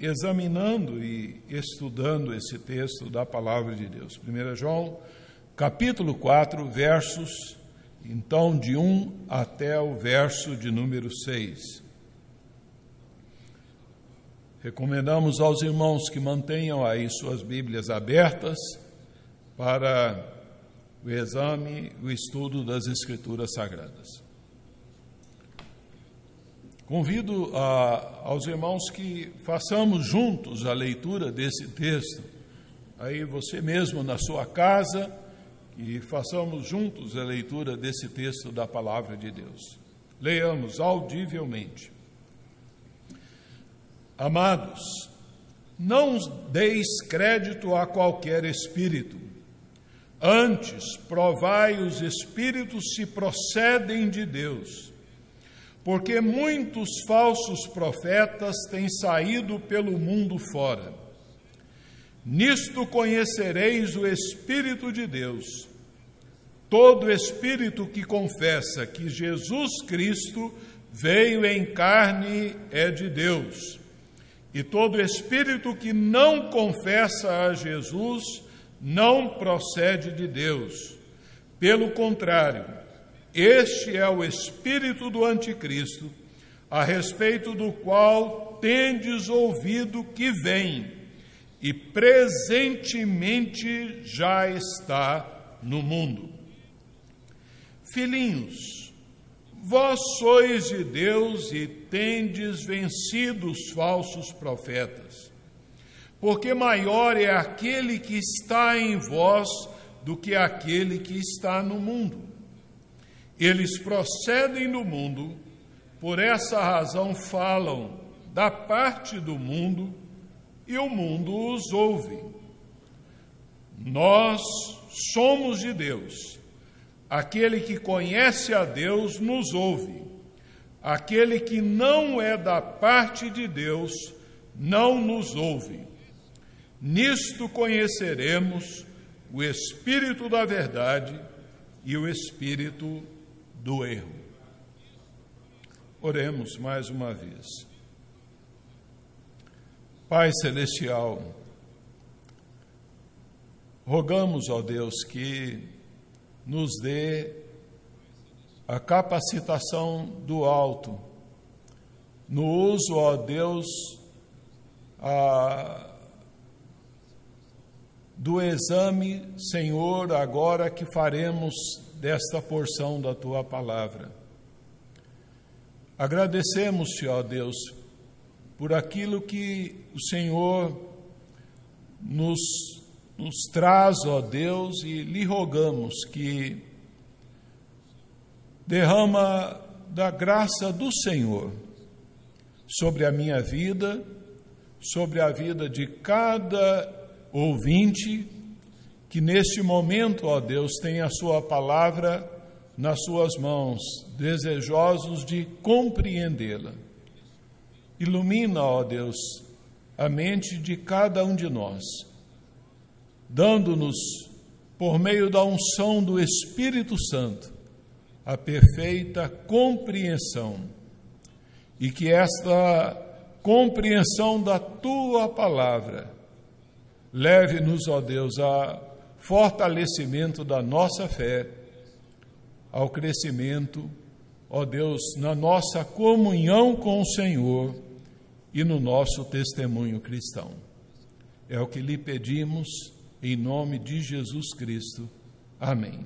examinando e estudando esse texto da palavra de Deus. 1 João, capítulo 4, versos, então, de 1 até o verso de número 6. Recomendamos aos irmãos que mantenham aí suas Bíblias abertas para o exame, o estudo das Escrituras Sagradas. Convido a, aos irmãos que façamos juntos a leitura desse texto, aí você mesmo na sua casa, e façamos juntos a leitura desse texto da palavra de Deus. Leiamos audivelmente. Amados, não deis crédito a qualquer espírito, antes provai os espíritos se procedem de Deus porque muitos falsos profetas têm saído pelo mundo fora. Nisto conhecereis o Espírito de Deus. Todo espírito que confessa que Jesus Cristo veio em carne é de Deus. E todo espírito que não confessa a Jesus não procede de Deus. Pelo contrário, este é o espírito do anticristo, a respeito do qual tendes ouvido que vem e presentemente já está no mundo. Filhinhos, vós sois de Deus e tendes vencido os falsos profetas, porque maior é aquele que está em vós do que aquele que está no mundo. Eles procedem do mundo, por essa razão falam da parte do mundo e o mundo os ouve. Nós somos de Deus. Aquele que conhece a Deus nos ouve. Aquele que não é da parte de Deus não nos ouve. Nisto conheceremos o Espírito da Verdade e o Espírito do erro. Oremos mais uma vez. Pai Celestial, rogamos ao Deus que nos dê a capacitação do alto, no uso, ó Deus, a, do exame, Senhor, agora que faremos desta porção da tua palavra. Agradecemos-te, ó Deus, por aquilo que o Senhor nos, nos traz, ó Deus, e lhe rogamos que derrama da graça do Senhor sobre a minha vida, sobre a vida de cada ouvinte que neste momento, ó Deus, tem a Sua palavra nas Suas mãos, desejosos de compreendê-la. Ilumina, ó Deus, a mente de cada um de nós, dando-nos, por meio da unção do Espírito Santo, a perfeita compreensão e que esta compreensão da tua palavra leve-nos, ó Deus, a fortalecimento da nossa fé, ao crescimento, ó Deus, na nossa comunhão com o Senhor e no nosso testemunho cristão. É o que lhe pedimos em nome de Jesus Cristo. Amém.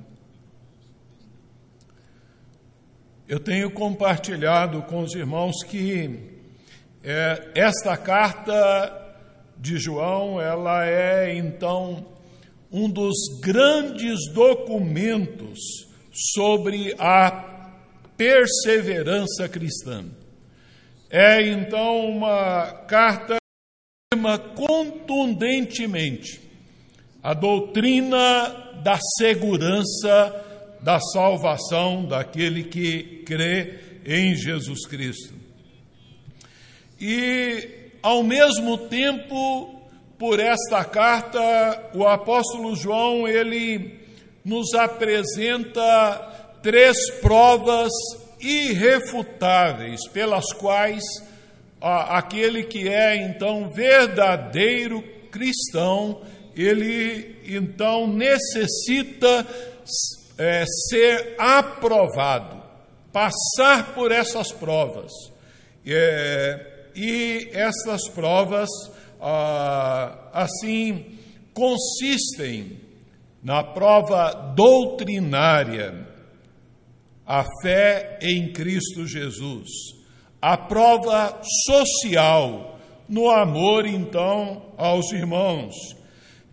Eu tenho compartilhado com os irmãos que é, esta carta de João, ela é então um dos grandes documentos sobre a perseverança cristã. É então uma carta que afirma contundentemente a doutrina da segurança da salvação daquele que crê em Jesus Cristo. E, ao mesmo tempo, por esta carta, o apóstolo João, ele nos apresenta três provas irrefutáveis pelas quais aquele que é então verdadeiro cristão, ele então necessita é, ser aprovado, passar por essas provas. É, e essas provas, ah, assim, consistem na prova doutrinária, a fé em Cristo Jesus, a prova social, no amor, então, aos irmãos,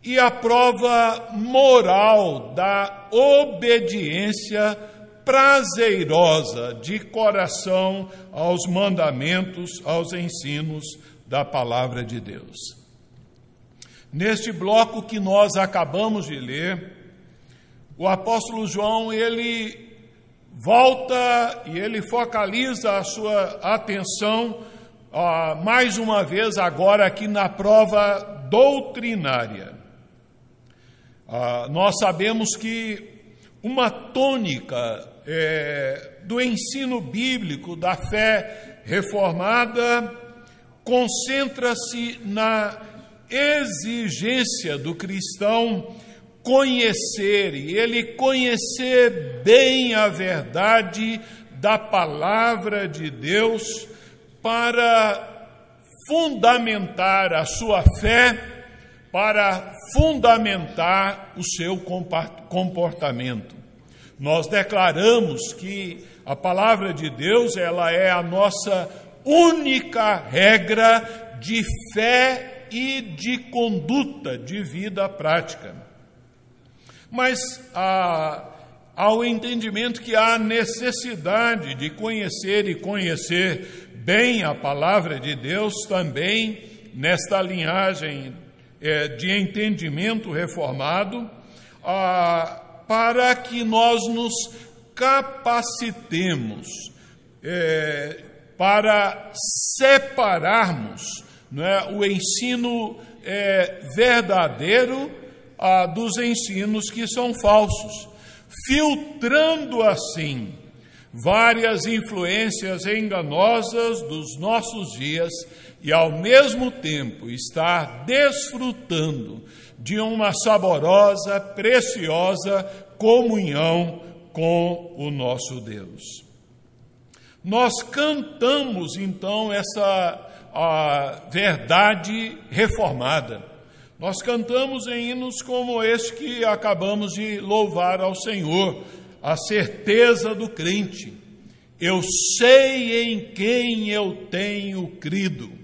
e a prova moral da obediência prazerosa de coração aos mandamentos, aos ensinos da palavra de Deus. Neste bloco que nós acabamos de ler, o apóstolo João, ele volta e ele focaliza a sua atenção uh, mais uma vez agora aqui na prova doutrinária. Uh, nós sabemos que uma tônica é, do ensino bíblico da fé reformada concentra-se na exigência do cristão conhecer, e ele conhecer bem a verdade da palavra de Deus para fundamentar a sua fé, para fundamentar o seu comportamento. Nós declaramos que a palavra de Deus, ela é a nossa única regra de fé e de conduta de vida prática. Mas a, ao entendimento que há necessidade de conhecer e conhecer bem a palavra de Deus, também nesta linhagem é, de entendimento reformado, a, para que nós nos capacitemos é, para separarmos é, o ensino é, verdadeiro dos ensinos que são falsos, filtrando assim várias influências enganosas dos nossos dias e, ao mesmo tempo, estar desfrutando de uma saborosa, preciosa comunhão com o nosso Deus. Nós cantamos então essa a verdade reformada. Nós cantamos em hinos como este que acabamos de louvar ao Senhor, a certeza do crente. Eu sei em quem eu tenho crido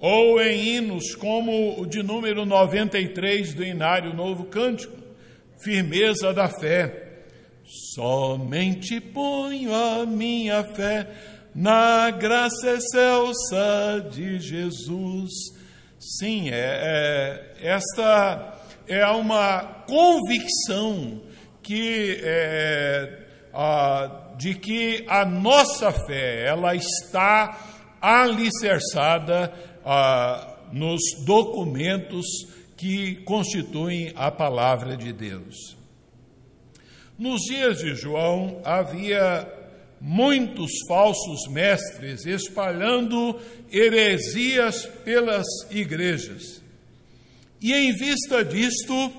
ou em hinos como o de número 93 do Inário Novo Cântico, firmeza da fé. Somente ponho a minha fé na graça excelsa de Jesus. Sim, é, é esta é uma convicção que é, a, de que a nossa fé ela está alicerçada ah, nos documentos que constituem a palavra de Deus. Nos dias de João havia muitos falsos mestres espalhando heresias pelas igrejas. E em vista disto,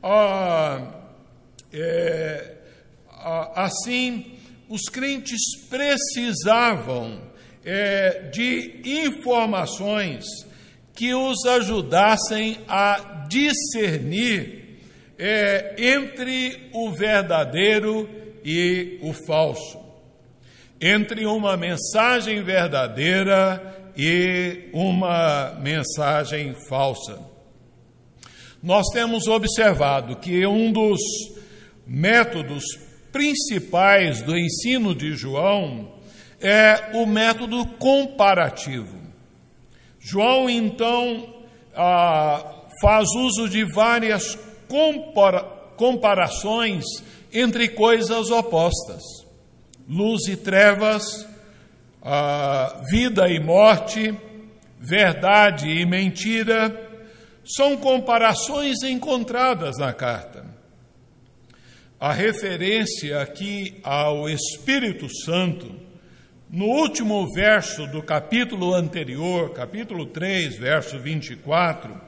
ah, é, ah, assim, os crentes precisavam é, de informações que os ajudassem a discernir é, entre o verdadeiro e o falso, entre uma mensagem verdadeira e uma mensagem falsa. Nós temos observado que um dos métodos principais do ensino de João é o método comparativo. João, então, ah, faz uso de várias compara comparações entre coisas opostas: luz e trevas, ah, vida e morte, verdade e mentira. São comparações encontradas na carta. A referência aqui ao Espírito Santo no último verso do capítulo anterior, capítulo 3, verso 24,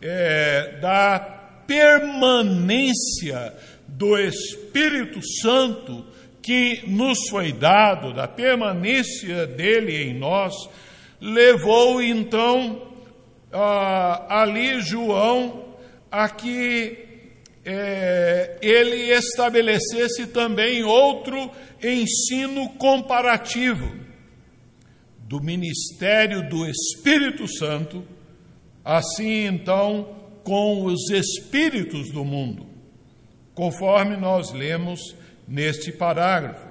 é, da permanência do Espírito Santo que nos foi dado, da permanência dele em nós, levou então ah, ali João a que é, ele estabelecesse também outro ensino comparativo do ministério do Espírito Santo, assim então com os espíritos do mundo, conforme nós lemos neste parágrafo.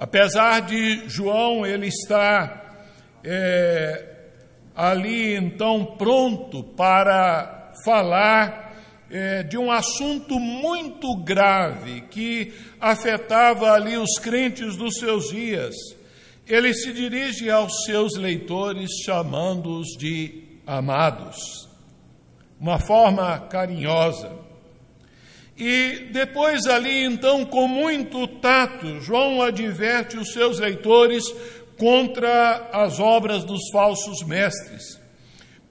Apesar de João ele estar é, ali então pronto para falar é, de um assunto muito grave que afetava ali os crentes dos seus dias. Ele se dirige aos seus leitores chamando-os de amados, uma forma carinhosa. E depois ali, então, com muito tato, João adverte os seus leitores contra as obras dos falsos mestres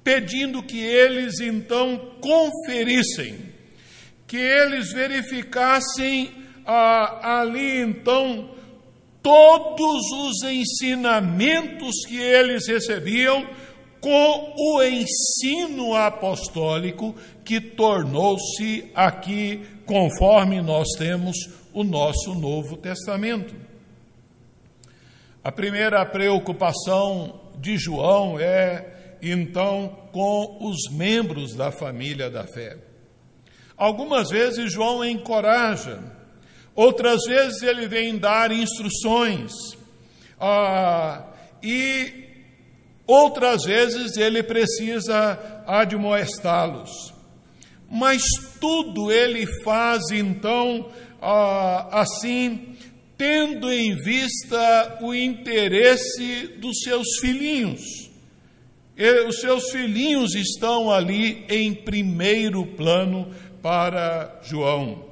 pedindo que eles então conferissem, que eles verificassem ah, ali então todos os ensinamentos que eles recebiam com o ensino apostólico que tornou-se aqui conforme nós temos o nosso Novo Testamento. A primeira preocupação de João é então com os membros da família da fé. Algumas vezes João encoraja, outras vezes ele vem dar instruções, ah, e outras vezes ele precisa admoestá-los. Mas tudo ele faz então assim, tendo em vista o interesse dos seus filhinhos os seus filhinhos estão ali em primeiro plano para João.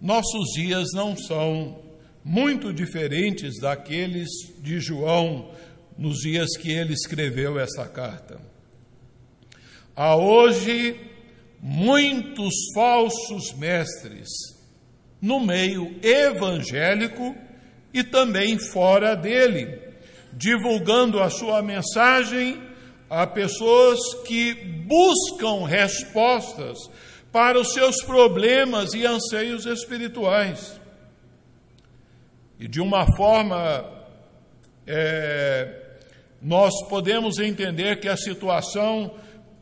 Nossos dias não são muito diferentes daqueles de João nos dias que ele escreveu essa carta. Há hoje muitos falsos mestres no meio evangélico e também fora dele divulgando a sua mensagem a pessoas que buscam respostas para os seus problemas e anseios espirituais. E de uma forma, é, nós podemos entender que a situação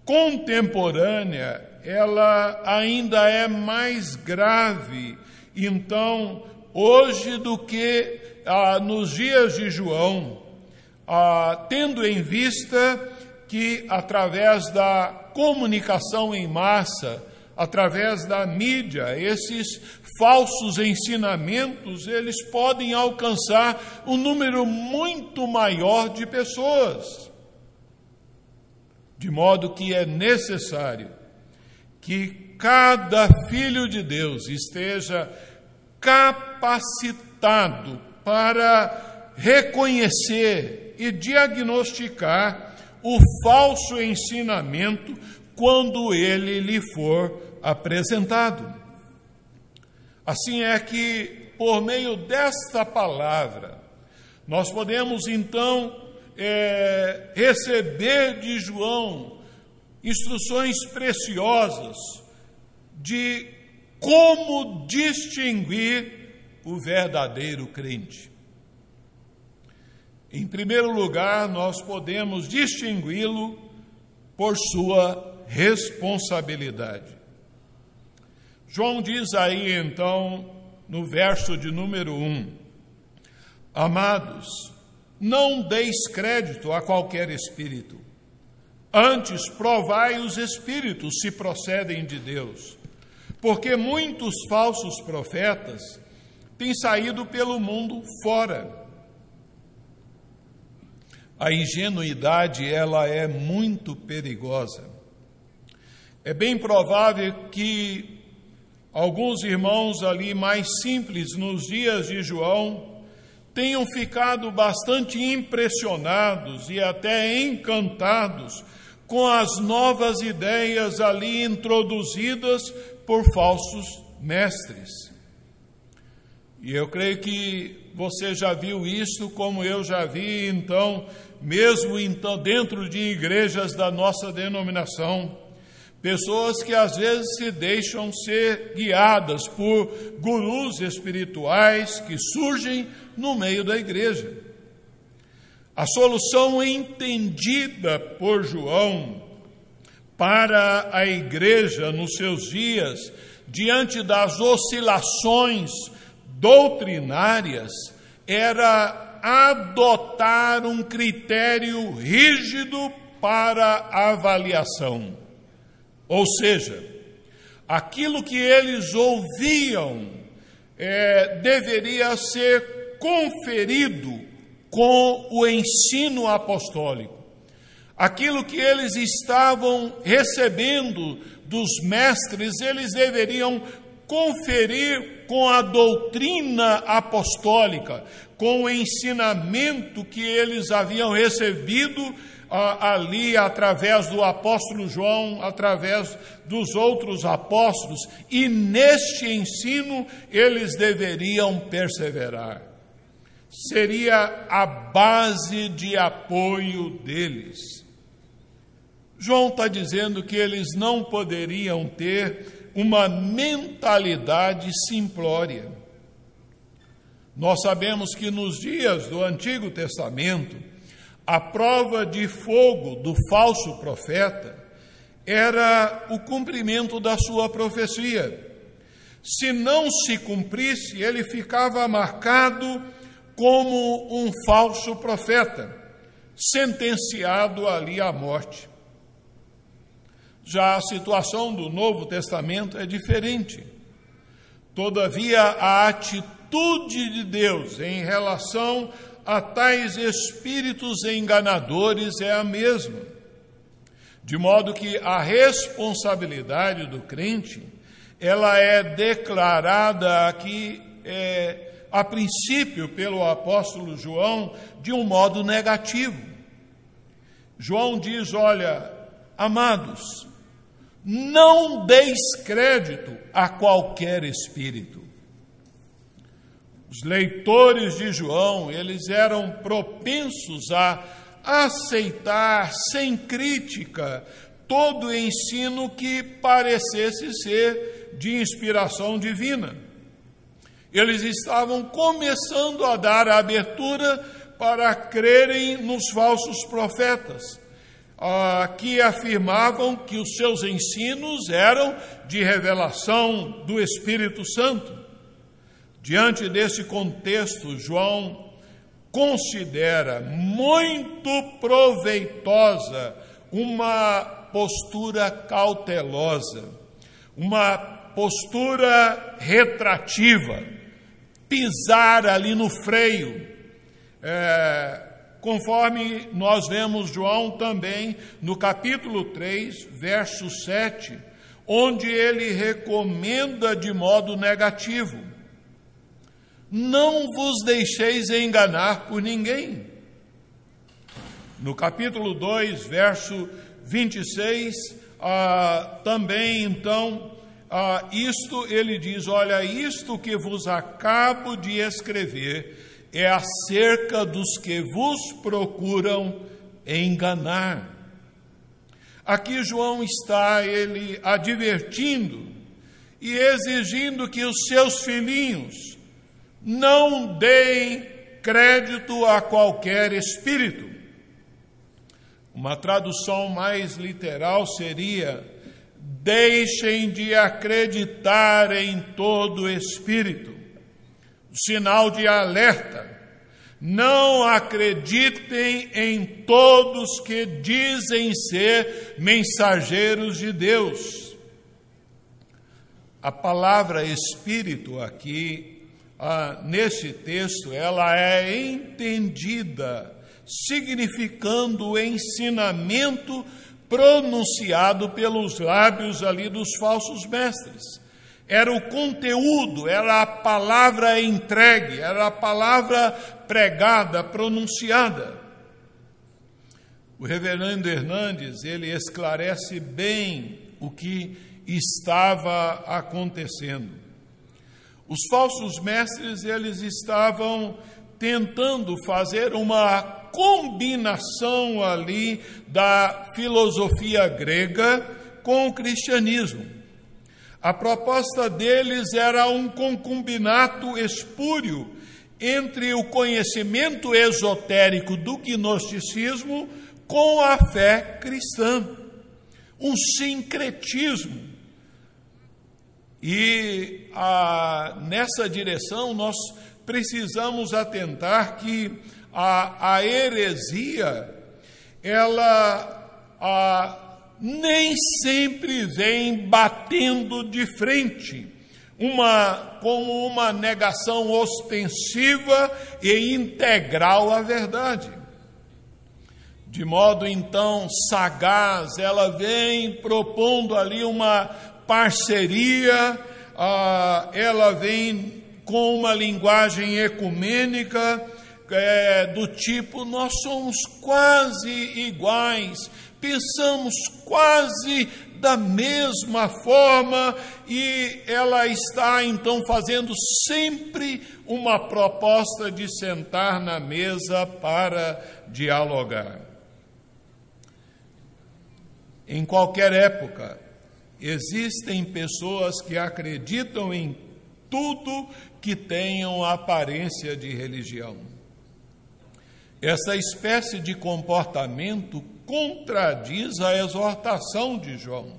contemporânea ela ainda é mais grave, então, hoje do que ah, nos dias de João ah, tendo em vista que, através da comunicação em massa, através da mídia, esses falsos ensinamentos, eles podem alcançar um número muito maior de pessoas. De modo que é necessário que cada filho de Deus esteja capacitado para reconhecer e diagnosticar o falso ensinamento quando ele lhe for apresentado. Assim é que, por meio desta palavra, nós podemos então é, receber de João instruções preciosas de como distinguir o verdadeiro crente. Em primeiro lugar, nós podemos distingui-lo por sua responsabilidade. João diz aí então, no verso de número 1, Amados, não deis crédito a qualquer espírito, antes provai os espíritos se procedem de Deus, porque muitos falsos profetas têm saído pelo mundo fora a ingenuidade ela é muito perigosa. É bem provável que alguns irmãos ali mais simples nos dias de João tenham ficado bastante impressionados e até encantados com as novas ideias ali introduzidas por falsos mestres. E eu creio que você já viu isso, como eu já vi, então, mesmo então dentro de igrejas da nossa denominação, pessoas que às vezes se deixam ser guiadas por gurus espirituais que surgem no meio da igreja. A solução entendida por João para a igreja nos seus dias, diante das oscilações doutrinárias, era adotar um critério rígido para avaliação. Ou seja, aquilo que eles ouviam é, deveria ser conferido com o ensino apostólico. Aquilo que eles estavam recebendo dos mestres, eles deveriam conferir com a doutrina apostólica, com o ensinamento que eles haviam recebido ali através do apóstolo João, através dos outros apóstolos, e neste ensino eles deveriam perseverar. Seria a base de apoio deles. João está dizendo que eles não poderiam ter uma mentalidade simplória. Nós sabemos que nos dias do Antigo Testamento, a prova de fogo do falso profeta era o cumprimento da sua profecia. Se não se cumprisse, ele ficava marcado como um falso profeta, sentenciado ali à morte. Já a situação do Novo Testamento é diferente. Todavia, a atitude de Deus em relação a tais espíritos enganadores é a mesma. De modo que a responsabilidade do crente, ela é declarada aqui, é, a princípio, pelo apóstolo João, de um modo negativo. João diz: Olha, amados, não deis crédito a qualquer espírito. Os leitores de João, eles eram propensos a aceitar sem crítica todo ensino que parecesse ser de inspiração divina. Eles estavam começando a dar a abertura para crerem nos falsos profetas ah, que afirmavam que os seus ensinos eram de revelação do Espírito Santo. Diante desse contexto, João considera muito proveitosa uma postura cautelosa, uma postura retrativa, pisar ali no freio. É, conforme nós vemos João também no capítulo 3, verso 7, onde ele recomenda de modo negativo: Não vos deixeis enganar por ninguém. No capítulo 2, verso 26, ah, também então, ah, isto ele diz: Olha, isto que vos acabo de escrever é acerca dos que vos procuram enganar. Aqui João está ele advertindo e exigindo que os seus filhinhos não deem crédito a qualquer espírito. Uma tradução mais literal seria: deixem de acreditar em todo espírito sinal de alerta. Não acreditem em todos que dizem ser mensageiros de Deus. A palavra espírito aqui, ah, nesse texto, ela é entendida significando o ensinamento pronunciado pelos lábios ali dos falsos mestres. era o conteúdo, era a palavra entregue, era a palavra pregada, pronunciada. O reverendo Hernandes, ele esclarece bem o que estava acontecendo. Os falsos mestres, eles estavam tentando fazer uma combinação ali da filosofia grega com o cristianismo. A proposta deles era um concubinato espúrio entre o conhecimento esotérico do gnosticismo com a fé cristã. Um sincretismo. E a, nessa direção nós precisamos atentar que a, a heresia, ela a, nem sempre vem batendo de frente, uma, como uma negação ostensiva e integral à verdade. De modo então sagaz, ela vem propondo ali uma parceria, ah, ela vem com uma linguagem ecumênica, é, do tipo: nós somos quase iguais, pensamos quase da mesma forma, e ela está então fazendo sempre uma proposta de sentar na mesa para dialogar. Em qualquer época, existem pessoas que acreditam em tudo que tenham aparência de religião. Essa espécie de comportamento contradiz a exortação de João.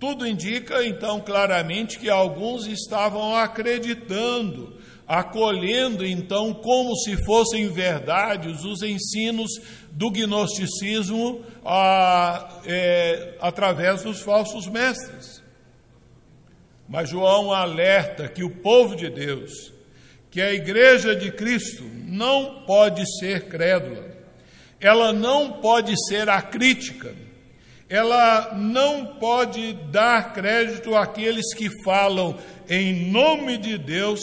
Tudo indica, então, claramente que alguns estavam acreditando, acolhendo, então, como se fossem verdades, os ensinos do gnosticismo a, é, através dos falsos mestres. Mas João alerta que o povo de Deus, que a igreja de Cristo, não pode ser crédula ela não pode ser acrítica, ela não pode dar crédito àqueles que falam em nome de Deus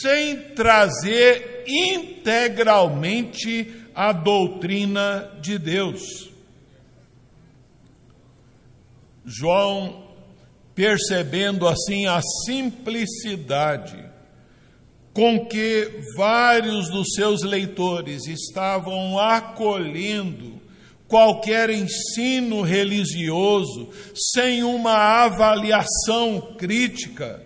sem trazer integralmente a doutrina de Deus. João, percebendo assim a simplicidade com que vários dos seus leitores estavam acolhendo qualquer ensino religioso sem uma avaliação crítica,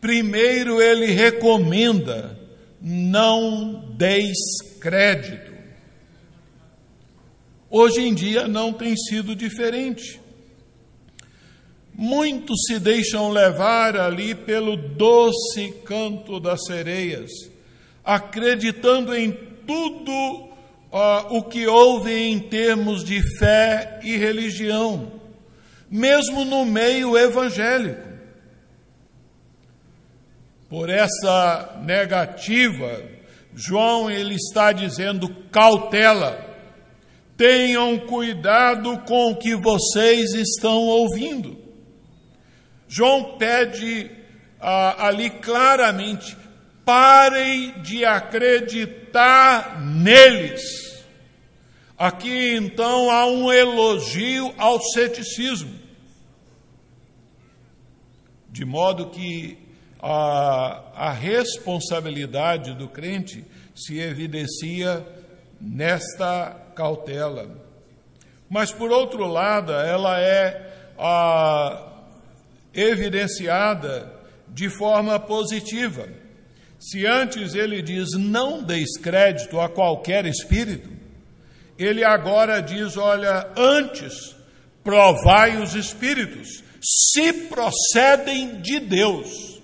primeiro ele recomenda: não deis crédito. Hoje em dia não tem sido diferente. Muitos se deixam levar ali pelo doce canto das sereias, acreditando em tudo uh, o que houve em termos de fé e religião, mesmo no meio evangélico. Por essa negativa, João ele está dizendo cautela. Tenham cuidado com o que vocês estão ouvindo. João pede ah, ali claramente: parem de acreditar neles. Aqui então há um elogio ao ceticismo, de modo que a, a responsabilidade do crente se evidencia nesta cautela. Mas, por outro lado, ela é a, evidenciada de forma positiva. Se antes ele diz não deis crédito a qualquer espírito, ele agora diz: olha, antes provai os espíritos, se procedem de Deus.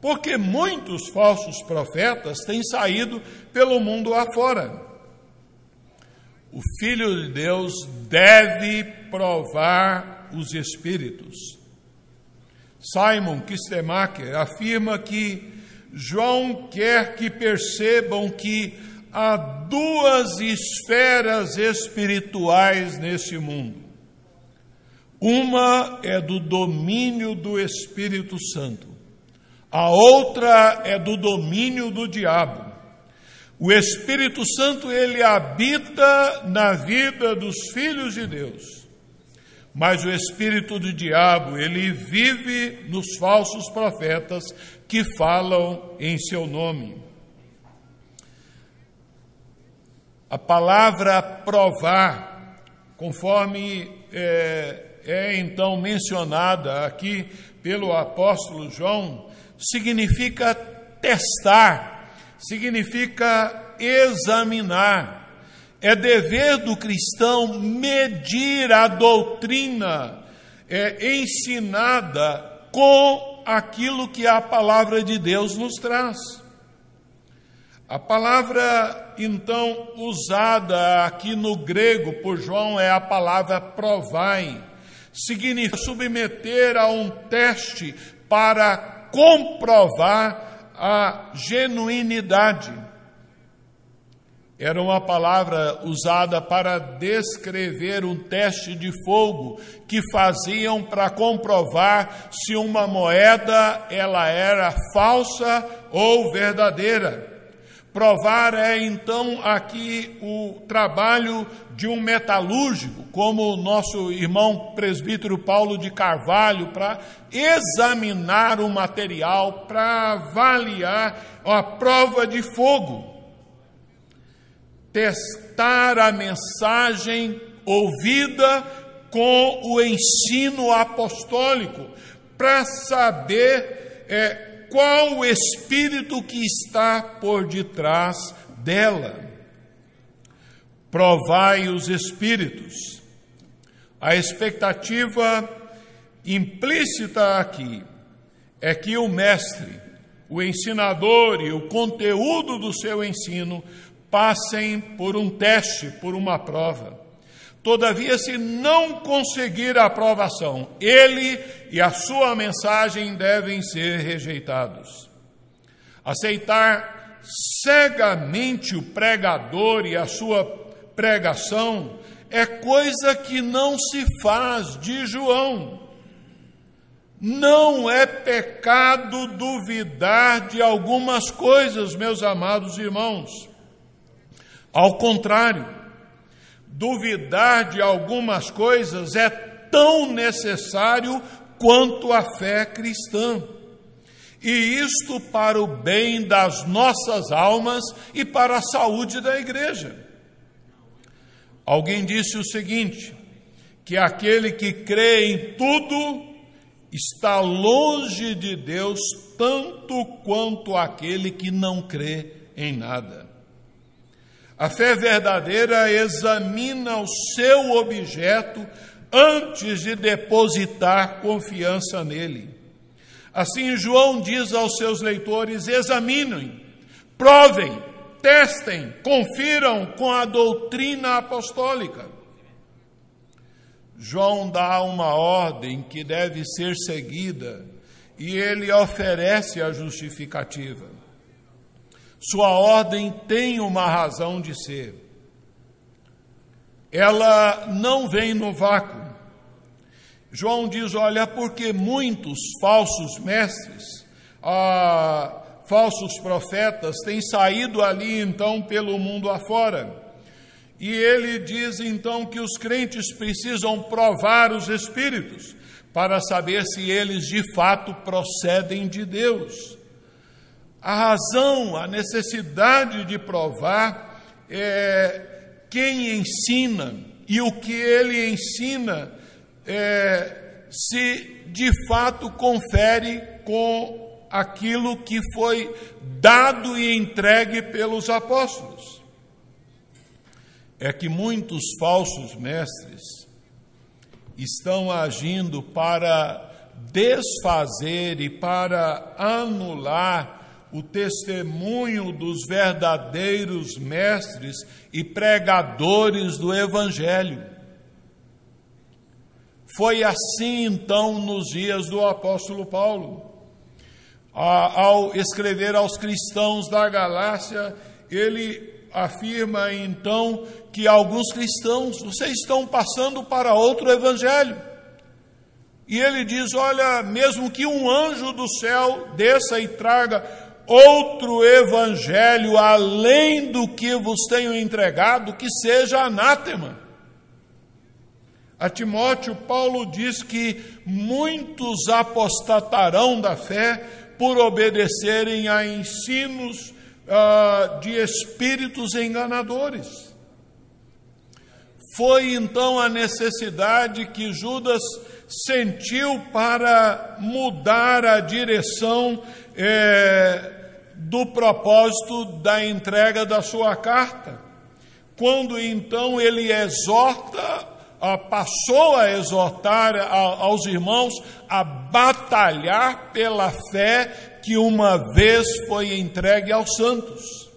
Porque muitos falsos profetas têm saído pelo mundo afora. O Filho de Deus deve provar os espíritos. Simon Kistemacher afirma que João quer que percebam que há duas esferas espirituais nesse mundo. Uma é do domínio do Espírito Santo, a outra é do domínio do diabo. O Espírito Santo ele habita na vida dos filhos de Deus. Mas o espírito do diabo, ele vive nos falsos profetas que falam em seu nome. A palavra provar, conforme é, é então mencionada aqui pelo apóstolo João, significa testar, significa examinar. É dever do cristão medir a doutrina é, ensinada com aquilo que a palavra de Deus nos traz. A palavra, então, usada aqui no grego por João é a palavra provai. Significa submeter a um teste para comprovar a genuinidade. Era uma palavra usada para descrever um teste de fogo que faziam para comprovar se uma moeda ela era falsa ou verdadeira. Provar é então aqui o trabalho de um metalúrgico, como o nosso irmão presbítero Paulo de Carvalho, para examinar o material, para avaliar a prova de fogo. Testar a mensagem ouvida com o ensino apostólico, para saber é, qual o espírito que está por detrás dela. Provai os espíritos. A expectativa implícita aqui é que o mestre, o ensinador e o conteúdo do seu ensino passem por um teste, por uma prova. Todavia, se não conseguir a aprovação, ele e a sua mensagem devem ser rejeitados. Aceitar cegamente o pregador e a sua pregação é coisa que não se faz de João. Não é pecado duvidar de algumas coisas, meus amados irmãos. Ao contrário, duvidar de algumas coisas é tão necessário quanto a fé cristã. E isto para o bem das nossas almas e para a saúde da igreja. Alguém disse o seguinte: que aquele que crê em tudo está longe de Deus tanto quanto aquele que não crê em nada. A fé verdadeira examina o seu objeto antes de depositar confiança nele. Assim, João diz aos seus leitores: examinem, provem, testem, confiram com a doutrina apostólica. João dá uma ordem que deve ser seguida e ele oferece a justificativa. Sua ordem tem uma razão de ser. Ela não vem no vácuo. João diz: olha, porque muitos falsos mestres, ah, falsos profetas têm saído ali então pelo mundo afora. E ele diz então que os crentes precisam provar os espíritos para saber se eles de fato procedem de Deus. A razão, a necessidade de provar é quem ensina e o que ele ensina é, se de fato confere com aquilo que foi dado e entregue pelos apóstolos. É que muitos falsos mestres estão agindo para desfazer e para anular o testemunho dos verdadeiros mestres e pregadores do Evangelho. Foi assim então nos dias do apóstolo Paulo. Ao escrever aos cristãos da Galácia, ele afirma então que alguns cristãos, vocês estão passando para outro evangelho. E ele diz: Olha, mesmo que um anjo do céu desça e traga outro evangelho além do que vos tenho entregado, que seja anátema. A Timóteo, Paulo diz que muitos apostatarão da fé por obedecerem a ensinos uh, de espíritos enganadores. Foi então a necessidade que Judas sentiu para mudar a direção é, do propósito da entrega da sua carta. Quando então ele exorta, passou a exortar aos irmãos a batalhar pela fé que uma vez foi entregue aos santos.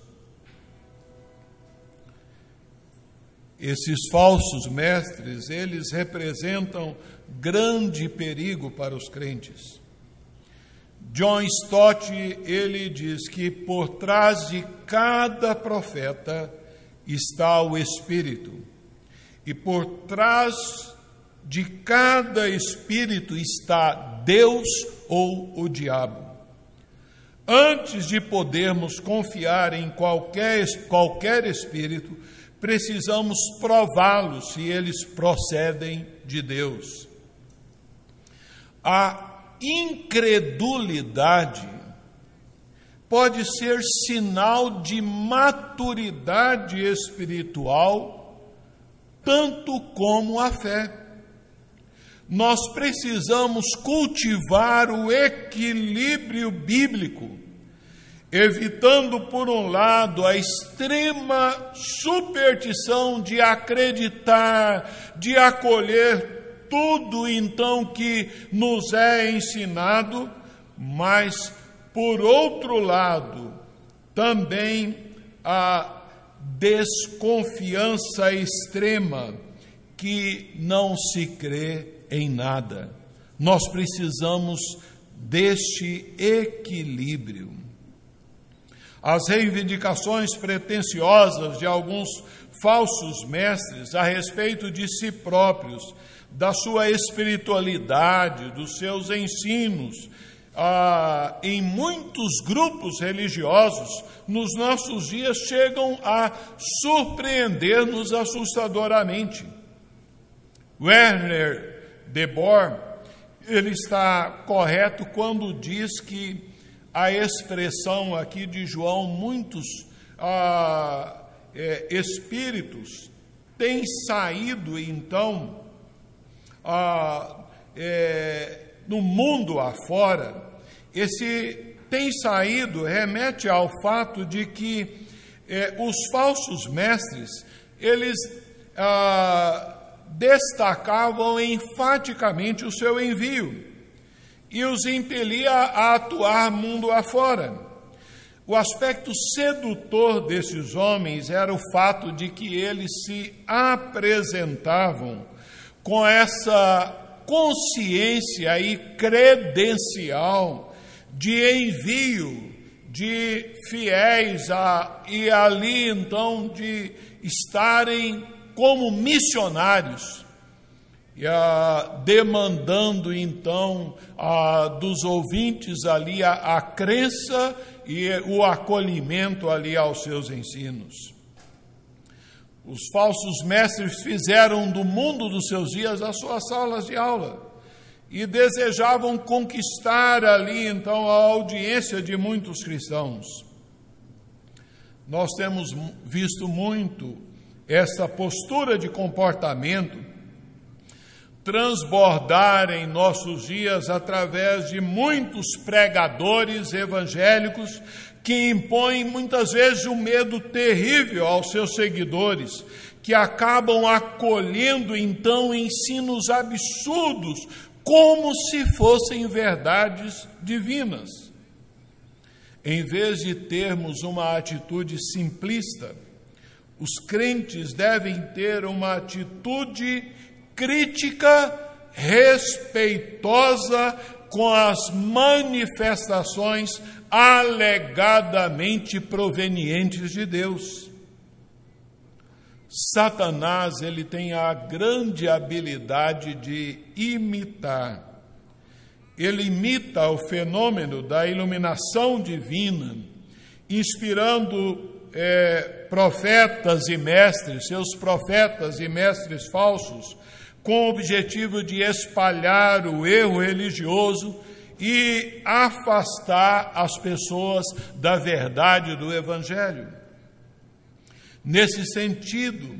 Esses falsos mestres, eles representam grande perigo para os crentes. John Stott, ele diz que por trás de cada profeta está o Espírito, e por trás de cada Espírito está Deus ou o diabo. Antes de podermos confiar em qualquer, qualquer Espírito, precisamos prová-los se eles procedem de Deus. A incredulidade pode ser sinal de maturidade espiritual, tanto como a fé. Nós precisamos cultivar o equilíbrio bíblico, evitando, por um lado, a extrema superstição de acreditar, de acolher tudo então que nos é ensinado, mas por outro lado, também a desconfiança extrema que não se crê em nada. Nós precisamos deste equilíbrio. As reivindicações pretensiosas de alguns falsos mestres a respeito de si próprios da sua espiritualidade, dos seus ensinos. Ah, em muitos grupos religiosos, nos nossos dias, chegam a surpreender-nos assustadoramente. Werner de Boer, ele está correto quando diz que a expressão aqui de João, muitos ah, é, espíritos têm saído então ah, é, no mundo afora, esse tem saído remete ao fato de que é, os falsos mestres eles ah, destacavam enfaticamente o seu envio e os impelia a atuar mundo afora. O aspecto sedutor desses homens era o fato de que eles se apresentavam com essa consciência e credencial de envio de fiéis a, e ali então de estarem como missionários, e, a, demandando então a, dos ouvintes ali a, a crença e o acolhimento ali aos seus ensinos. Os falsos mestres fizeram do mundo dos seus dias as suas salas de aula e desejavam conquistar ali então a audiência de muitos cristãos. Nós temos visto muito essa postura de comportamento transbordar em nossos dias através de muitos pregadores evangélicos que impõem muitas vezes um medo terrível aos seus seguidores, que acabam acolhendo então ensinos absurdos, como se fossem verdades divinas. Em vez de termos uma atitude simplista, os crentes devem ter uma atitude crítica, respeitosa com as manifestações alegadamente provenientes de Deus. Satanás, ele tem a grande habilidade de imitar ele imita o fenômeno da iluminação divina, inspirando é, profetas e mestres, seus profetas e mestres falsos, com o objetivo de espalhar o erro religioso e afastar as pessoas da verdade do Evangelho. Nesse sentido,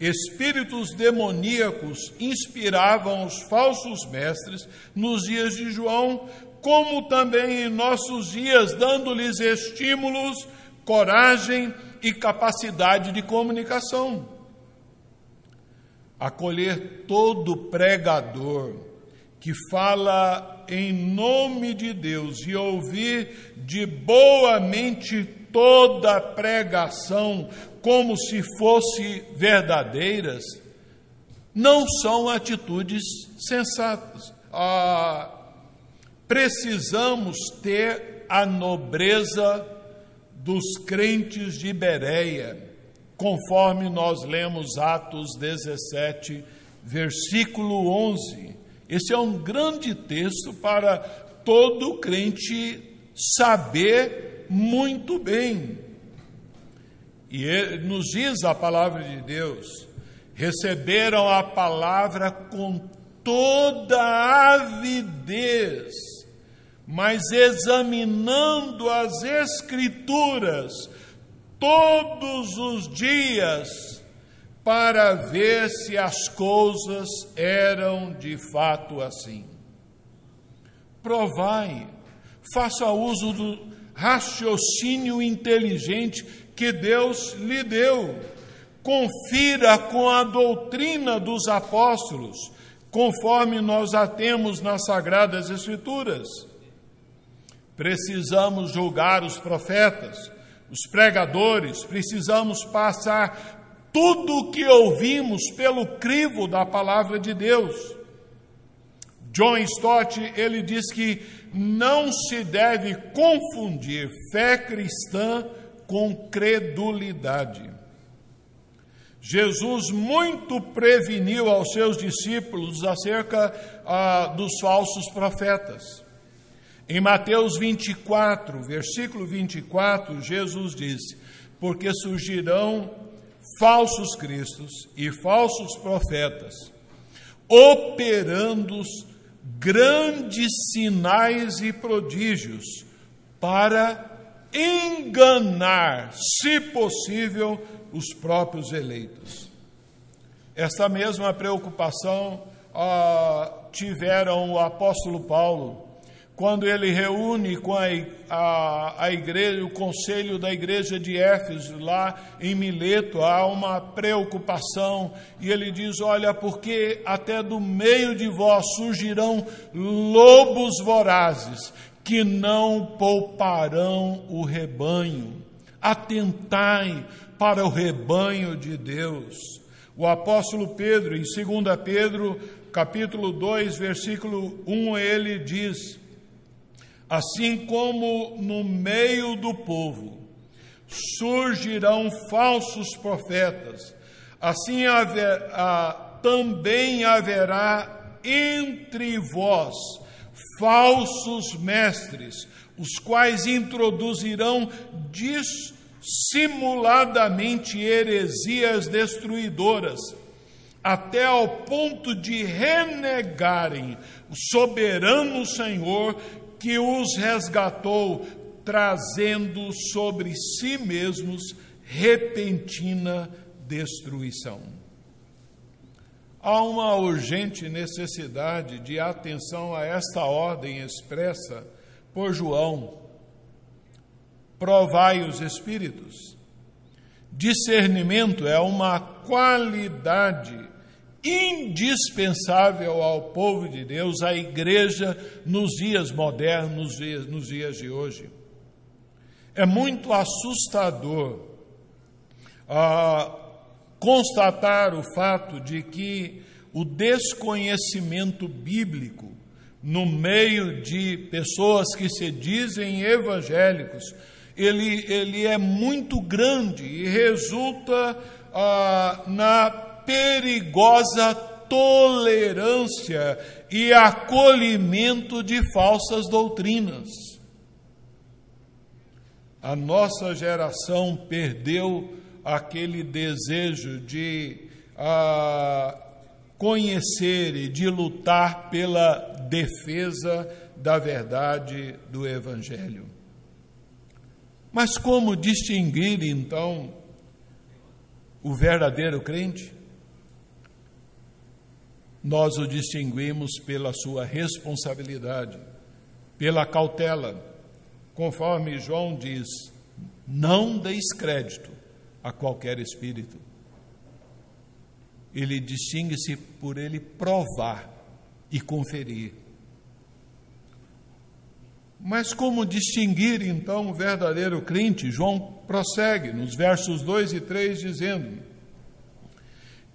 espíritos demoníacos inspiravam os falsos mestres nos dias de João, como também em nossos dias, dando-lhes estímulos, coragem e capacidade de comunicação. Acolher todo pregador que fala em nome de Deus e ouvir de boa mente toda pregação como se fosse verdadeiras, não são atitudes sensatas. Ah, precisamos ter a nobreza dos crentes de Bereia, conforme nós lemos Atos 17, versículo 11. Esse é um grande texto para todo crente saber muito bem. E nos diz a palavra de Deus: receberam a palavra com toda avidez, mas examinando as Escrituras todos os dias, para ver se as coisas eram de fato assim. Provai, faça uso do raciocínio inteligente que Deus lhe deu. Confira com a doutrina dos apóstolos, conforme nós a temos nas Sagradas Escrituras. Precisamos julgar os profetas, os pregadores, precisamos passar tudo o que ouvimos pelo crivo da palavra de Deus. John Stott, ele diz que não se deve confundir fé cristã com credulidade. Jesus muito preveniu aos seus discípulos acerca ah, dos falsos profetas. Em Mateus 24, versículo 24, Jesus disse: Porque surgirão falsos cristos e falsos profetas, operando grandes sinais e prodígios para enganar, se possível, os próprios eleitos. Esta mesma preocupação ah, tiveram o apóstolo Paulo quando ele reúne com a, a, a, igreja, o conselho da igreja de Éfeso, lá em Mileto, há uma preocupação, e ele diz: Olha, porque até do meio de vós surgirão lobos vorazes, que não pouparão o rebanho. Atentai para o rebanho de Deus. O apóstolo Pedro, em 2 Pedro, capítulo 2, versículo 1, ele diz: Assim como no meio do povo surgirão falsos profetas, assim haver, ah, também haverá entre vós falsos mestres, os quais introduzirão dissimuladamente heresias destruidoras, até ao ponto de renegarem o soberano Senhor que os resgatou, trazendo sobre si mesmos repentina destruição. Há uma urgente necessidade de atenção a esta ordem expressa por João. Provai os espíritos. Discernimento é uma qualidade indispensável ao povo de Deus, à igreja nos dias modernos, nos dias de hoje. É muito assustador ah, constatar o fato de que o desconhecimento bíblico no meio de pessoas que se dizem evangélicos, ele, ele é muito grande e resulta ah, na perigosa tolerância e acolhimento de falsas doutrinas. A nossa geração perdeu aquele desejo de ah, conhecer e de lutar pela defesa da verdade do Evangelho. Mas como distinguir então o verdadeiro crente? Nós o distinguimos pela sua responsabilidade, pela cautela, conforme João diz: não deis crédito a qualquer espírito. Ele distingue-se por ele provar e conferir. Mas como distinguir então o verdadeiro crente? João prossegue nos versos 2 e 3 dizendo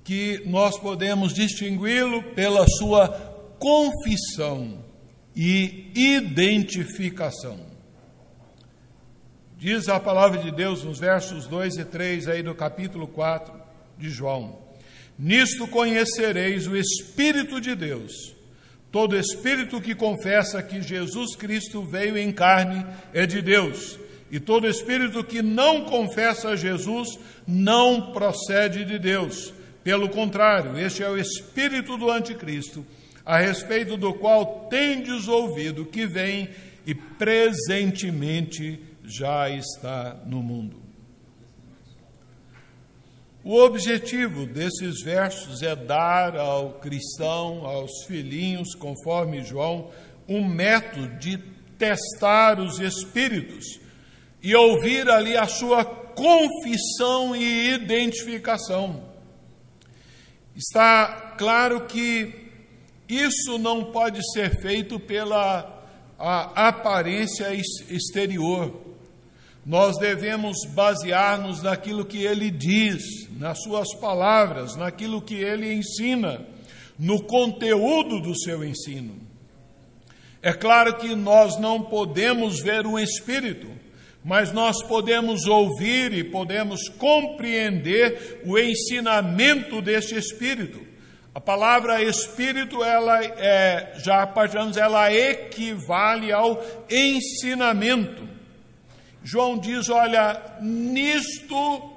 que nós podemos distingui-lo pela sua confissão e identificação. Diz a palavra de Deus nos versos 2 e 3 aí do capítulo 4 de João: Nisto conhecereis o Espírito de Deus. Todo espírito que confessa que Jesus Cristo veio em carne é de Deus, e todo espírito que não confessa Jesus não procede de Deus. Pelo contrário, este é o espírito do anticristo, a respeito do qual tendes ouvido que vem e presentemente já está no mundo. O objetivo desses versos é dar ao cristão, aos filhinhos, conforme João, um método de testar os espíritos e ouvir ali a sua confissão e identificação. Está claro que isso não pode ser feito pela aparência exterior. Nós devemos basear-nos naquilo que ele diz, nas suas palavras, naquilo que ele ensina, no conteúdo do seu ensino. É claro que nós não podemos ver um espírito, mas nós podemos ouvir e podemos compreender o ensinamento deste espírito. A palavra espírito, ela é, já partilhamos, ela equivale ao ensinamento. João diz: olha, nisto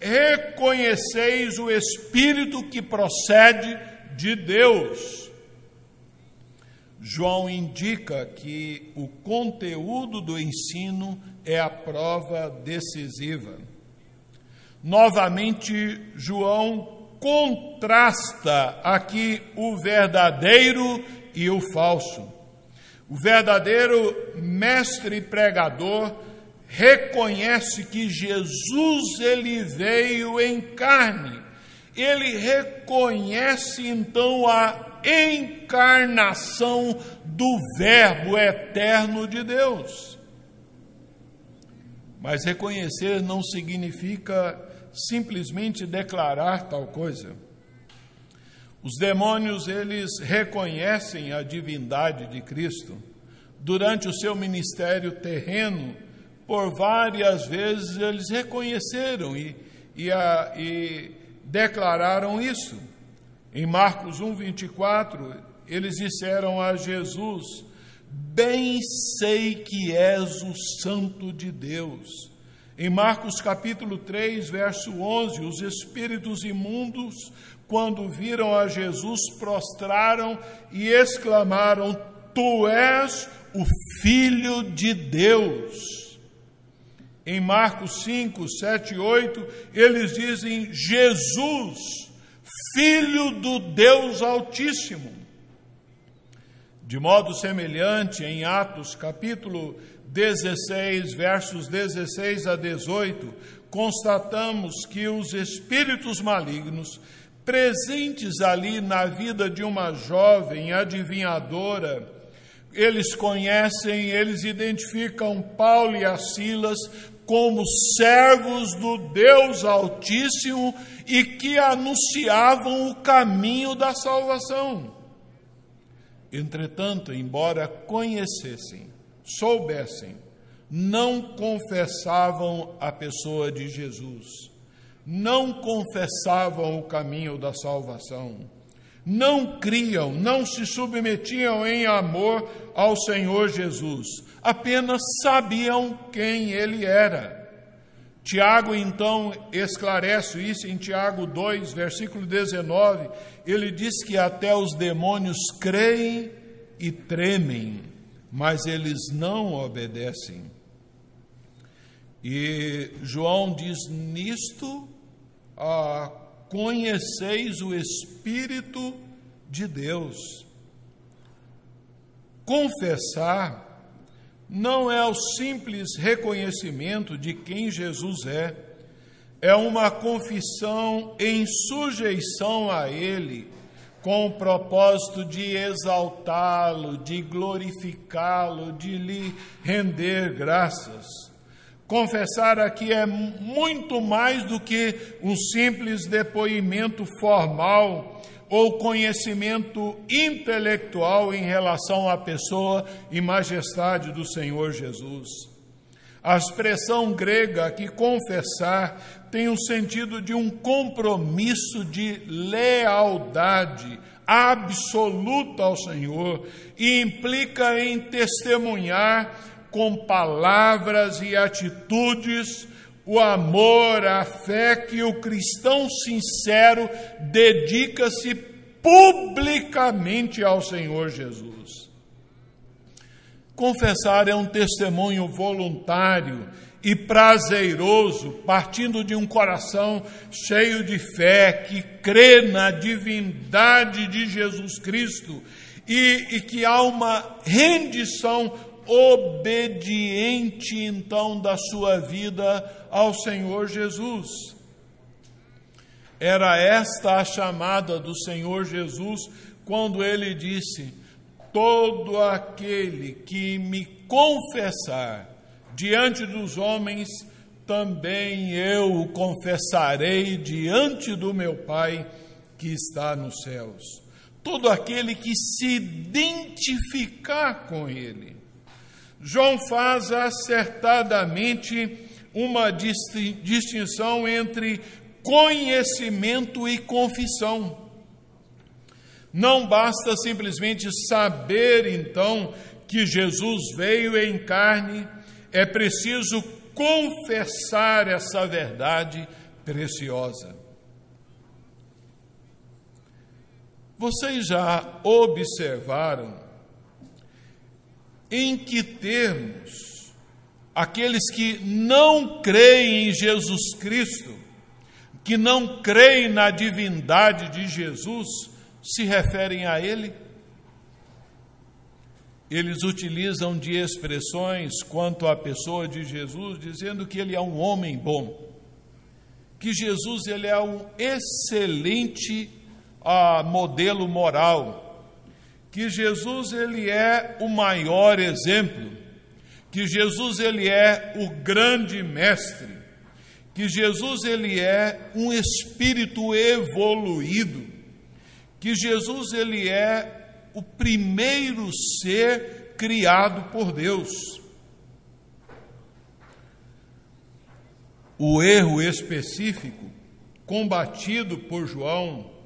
reconheceis o Espírito que procede de Deus. João indica que o conteúdo do ensino é a prova decisiva. Novamente, João contrasta aqui o verdadeiro e o falso. O verdadeiro mestre pregador reconhece que Jesus ele veio em carne. Ele reconhece então a encarnação do Verbo eterno de Deus. Mas reconhecer não significa simplesmente declarar tal coisa. Os demônios, eles reconhecem a divindade de Cristo. Durante o seu ministério terreno, por várias vezes eles reconheceram e, e, a, e declararam isso. Em Marcos 1, 24, eles disseram a Jesus: Bem sei que és o Santo de Deus. Em Marcos capítulo 3, verso 11, os espíritos imundos, quando viram a Jesus, prostraram e exclamaram: Tu és o Filho de Deus. Em Marcos 5, 7 e 8, eles dizem Jesus, Filho do Deus Altíssimo. De modo semelhante, em Atos capítulo 16, versos 16 a 18, constatamos que os espíritos malignos presentes ali na vida de uma jovem adivinhadora, eles conhecem, eles identificam Paulo e as Silas como servos do Deus Altíssimo e que anunciavam o caminho da salvação. Entretanto, embora conhecessem, soubessem, não confessavam a pessoa de Jesus, não confessavam o caminho da salvação, não criam, não se submetiam em amor ao Senhor Jesus, apenas sabiam quem ele era. Tiago então esclarece isso em Tiago 2, versículo 19. Ele diz que até os demônios creem e tremem, mas eles não obedecem. E João diz: Nisto ah, conheceis o Espírito de Deus. Confessar não é o simples reconhecimento de quem Jesus é, é uma confissão em sujeição a Ele, com o propósito de exaltá-lo, de glorificá-lo, de lhe render graças. Confessar aqui é muito mais do que um simples depoimento formal ou conhecimento intelectual em relação à pessoa e majestade do Senhor Jesus. A expressão grega aqui, confessar, tem o sentido de um compromisso de lealdade absoluta ao Senhor e implica em testemunhar com palavras e atitudes o amor, a fé que o cristão sincero dedica-se publicamente ao Senhor Jesus. Confessar é um testemunho voluntário e prazeroso, partindo de um coração cheio de fé, que crê na divindade de Jesus Cristo e, e que há uma rendição obediente então da sua vida ao Senhor Jesus. Era esta a chamada do Senhor Jesus quando ele disse: Todo aquele que me confessar diante dos homens, também eu o confessarei diante do meu Pai que está nos céus. Todo aquele que se identificar com Ele. João faz acertadamente uma distinção entre conhecimento e confissão. Não basta simplesmente saber, então, que Jesus veio em carne, é preciso confessar essa verdade preciosa. Vocês já observaram em que termos aqueles que não creem em Jesus Cristo, que não creem na divindade de Jesus, se referem a Ele? Eles utilizam de expressões quanto à pessoa de Jesus, dizendo que ele é um homem bom, que Jesus ele é um excelente ah, modelo moral, que Jesus ele é o maior exemplo, que Jesus ele é o grande mestre, que Jesus ele é um espírito evoluído, que Jesus ele é o primeiro ser criado por Deus. O erro específico combatido por João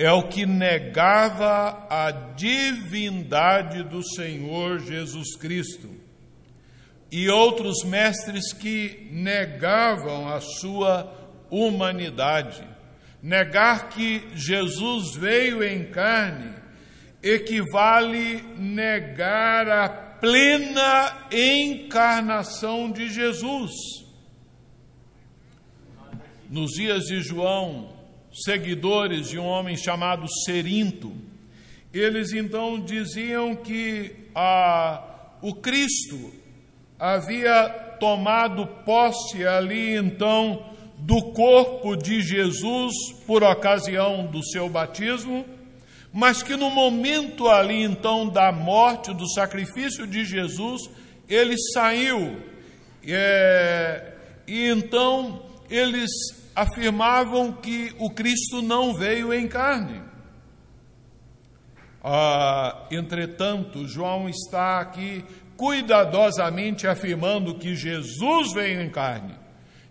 é o que negava a divindade do Senhor Jesus Cristo. E outros mestres que negavam a sua humanidade. Negar que Jesus veio em carne equivale negar a plena encarnação de Jesus. Nos dias de João, seguidores de um homem chamado Serinto, eles então diziam que a, o Cristo havia tomado posse ali então do corpo de Jesus por ocasião do seu batismo, mas que no momento ali então da morte, do sacrifício de Jesus, ele saiu. É, e então eles afirmavam que o Cristo não veio em carne. Ah, entretanto, João está aqui cuidadosamente afirmando que Jesus veio em carne.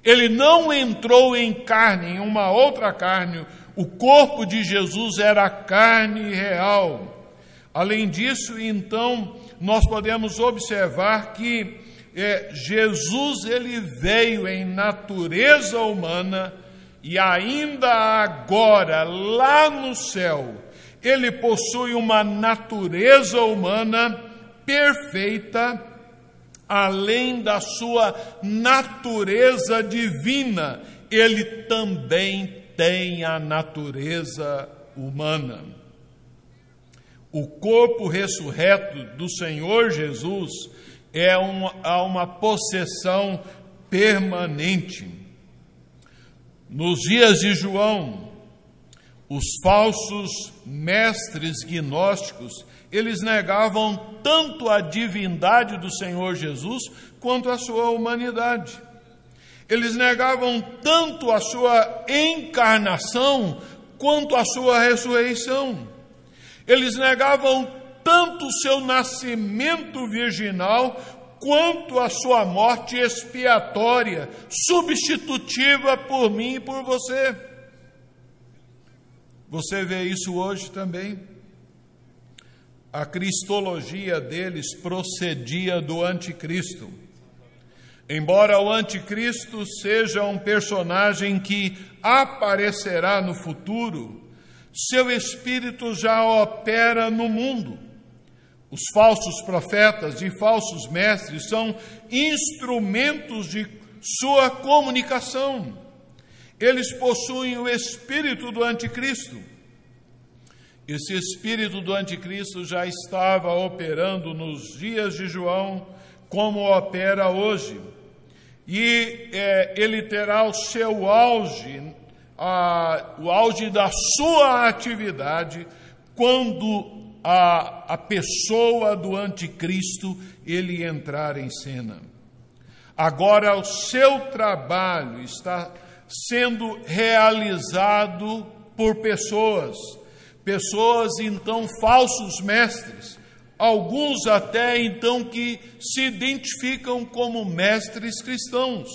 Ele não entrou em carne, em uma outra carne, O corpo de Jesus era carne real. Além disso, então, nós podemos observar que é, Jesus ele veio em natureza humana e ainda agora, lá no céu, ele possui uma natureza humana perfeita, além da sua natureza divina, ele também tem a natureza humana. O corpo ressurreto do Senhor Jesus é uma, uma possessão permanente. Nos dias de João, os falsos mestres gnósticos, eles negavam tanto a divindade do Senhor Jesus quanto a sua humanidade. Eles negavam tanto a sua encarnação quanto a sua ressurreição. Eles negavam tanto o seu nascimento virginal quanto a sua morte expiatória, substitutiva por mim e por você. Você vê isso hoje também? A cristologia deles procedia do anticristo. Embora o anticristo seja um personagem que aparecerá no futuro, seu espírito já opera no mundo. Os falsos profetas e falsos mestres são instrumentos de sua comunicação. Eles possuem o espírito do anticristo. Esse espírito do anticristo já estava operando nos dias de João, como opera hoje. E é, ele terá o seu auge, a, o auge da sua atividade, quando a, a pessoa do anticristo ele entrar em cena. Agora o seu trabalho está sendo realizado por pessoas, pessoas então falsos mestres, alguns até então que se identificam como mestres cristãos.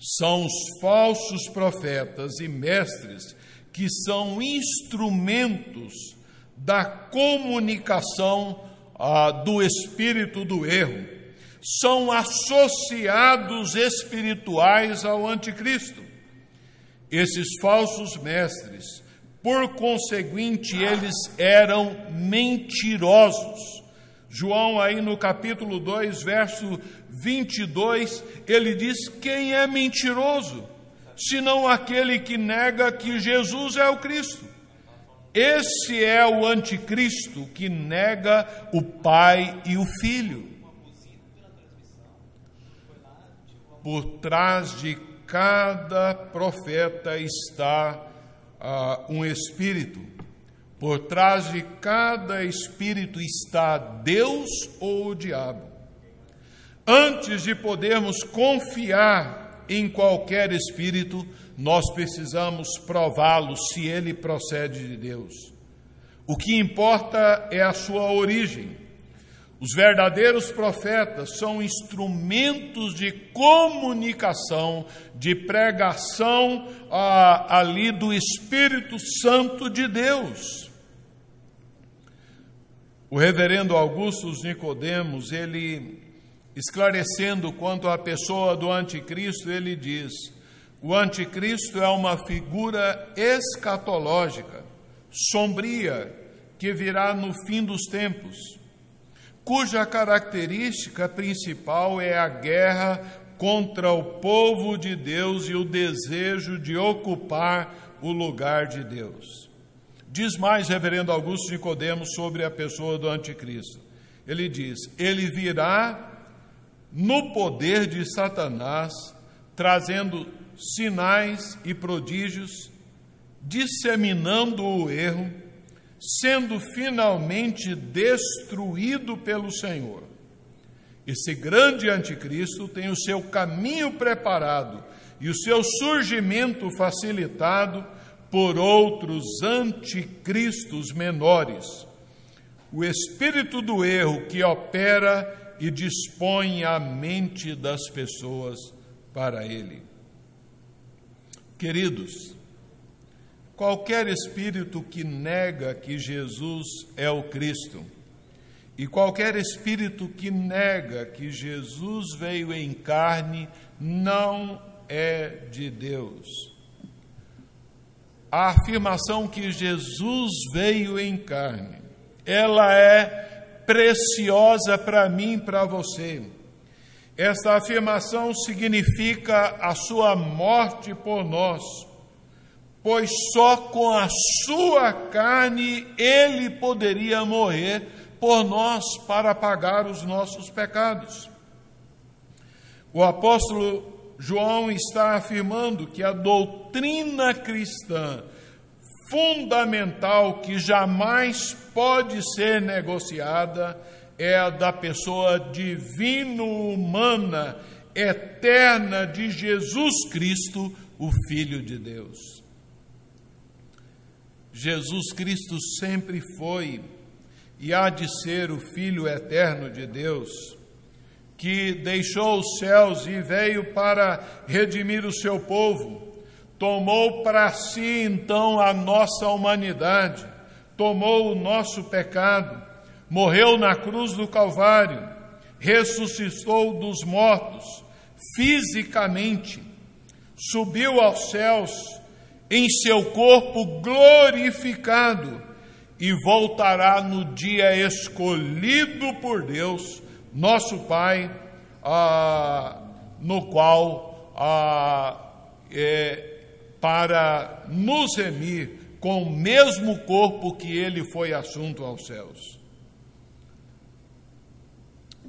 São os falsos profetas e mestres que são instrumentos da comunicação ah, do espírito do erro. São associados espirituais ao anticristo. Esses falsos mestres, por conseguinte, eles eram mentirosos. João, aí no capítulo 2, verso 22, ele diz: Quem é mentiroso? Senão aquele que nega que Jesus é o Cristo. Esse é o anticristo que nega o Pai e o Filho. Por trás de cada profeta está uh, um espírito. Por trás de cada espírito está Deus ou o diabo. Antes de podermos confiar em qualquer espírito, nós precisamos prová-lo se ele procede de Deus. O que importa é a sua origem. Os verdadeiros profetas são instrumentos de comunicação, de pregação ah, ali do Espírito Santo de Deus. O reverendo Augusto Nicodemos, ele esclarecendo quanto à pessoa do anticristo, ele diz: o anticristo é uma figura escatológica, sombria, que virá no fim dos tempos, cuja característica principal é a guerra contra o povo de Deus e o desejo de ocupar o lugar de Deus. Diz mais reverendo Augusto Nicodemos sobre a pessoa do anticristo. Ele diz: "Ele virá no poder de Satanás, trazendo sinais e prodígios, disseminando o erro, sendo finalmente destruído pelo Senhor. Esse grande anticristo tem o seu caminho preparado e o seu surgimento facilitado por outros anticristos menores. O espírito do erro que opera e dispõe a mente das pessoas para ele. Queridos, qualquer espírito que nega que Jesus é o Cristo, e qualquer espírito que nega que Jesus veio em carne, não é de Deus. A afirmação que Jesus veio em carne, ela é preciosa para mim e para você. Esta afirmação significa a sua morte por nós pois só com a sua carne ele poderia morrer por nós para pagar os nossos pecados. O apóstolo João está afirmando que a doutrina cristã fundamental que jamais pode ser negociada é a da pessoa divino-humana, eterna de Jesus Cristo, o Filho de Deus. Jesus Cristo sempre foi e há de ser o Filho eterno de Deus, que deixou os céus e veio para redimir o seu povo, tomou para si então a nossa humanidade, tomou o nosso pecado, morreu na cruz do Calvário, ressuscitou dos mortos, fisicamente, subiu aos céus em seu corpo glorificado e voltará no dia escolhido por Deus, nosso Pai, ah, no qual ah, é, para nos remir com o mesmo corpo que ele foi assunto aos céus.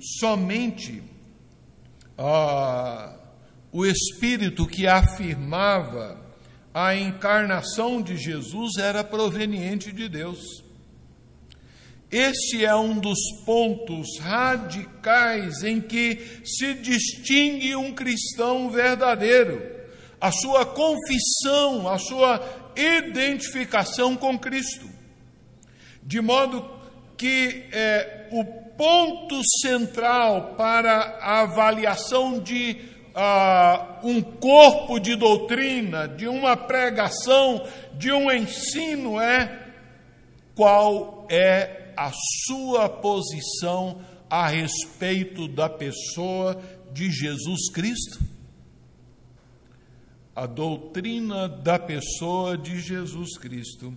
Somente ah, o Espírito que afirmava a encarnação de Jesus era proveniente de Deus. Este é um dos pontos radicais em que se distingue um cristão verdadeiro, a sua confissão, a sua identificação com Cristo. De modo que é, o ponto central para a avaliação de ah, um corpo de doutrina, de uma pregação, de um ensino é qual é a sua posição a respeito da pessoa de Jesus Cristo. A doutrina da pessoa de Jesus Cristo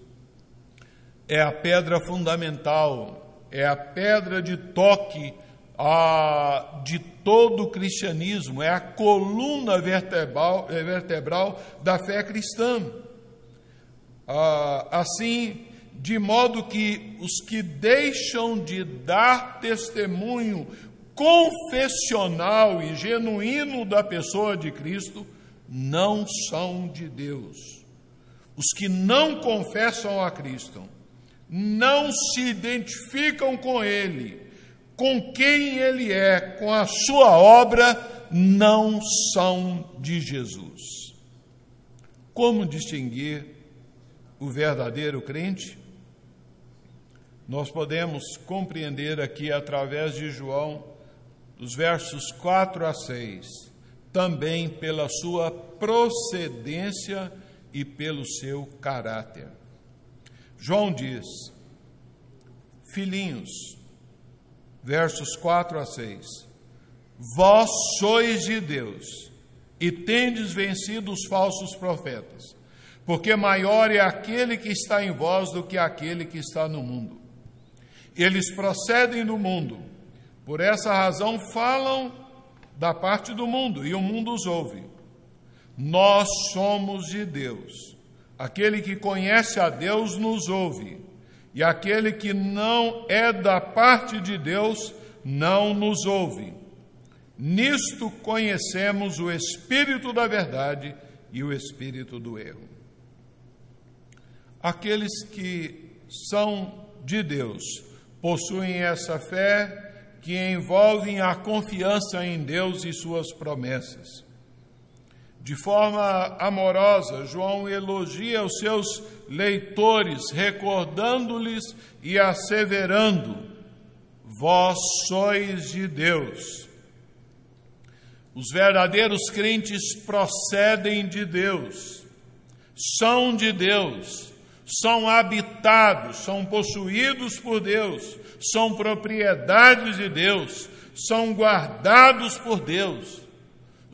é a pedra fundamental, é a pedra de toque a, de todo o cristianismo, é a coluna vertebral, é, vertebral da fé cristã. Ah, assim, de modo que os que deixam de dar testemunho confessional e genuíno da pessoa de Cristo não são de Deus. Os que não confessam a Cristo, não se identificam com Ele, com quem ele é, com a sua obra, não são de Jesus. Como distinguir o verdadeiro crente? Nós podemos compreender aqui através de João, dos versos 4 a 6, também pela sua procedência e pelo seu caráter. João diz: Filhinhos, versos 4 a 6. Vós sois de Deus e tendes vencido os falsos profetas, porque maior é aquele que está em vós do que aquele que está no mundo. Eles procedem do mundo, por essa razão falam da parte do mundo e o mundo os ouve. Nós somos de Deus. Aquele que conhece a Deus nos ouve e aquele que não é da parte de Deus não nos ouve. Nisto conhecemos o espírito da verdade e o espírito do erro. Aqueles que são de Deus possuem essa fé que envolve a confiança em Deus e suas promessas. De forma amorosa, João elogia os seus leitores, recordando-lhes e asseverando: Vós sois de Deus. Os verdadeiros crentes procedem de Deus, são de Deus, são habitados, são possuídos por Deus, são propriedades de Deus, são guardados por Deus.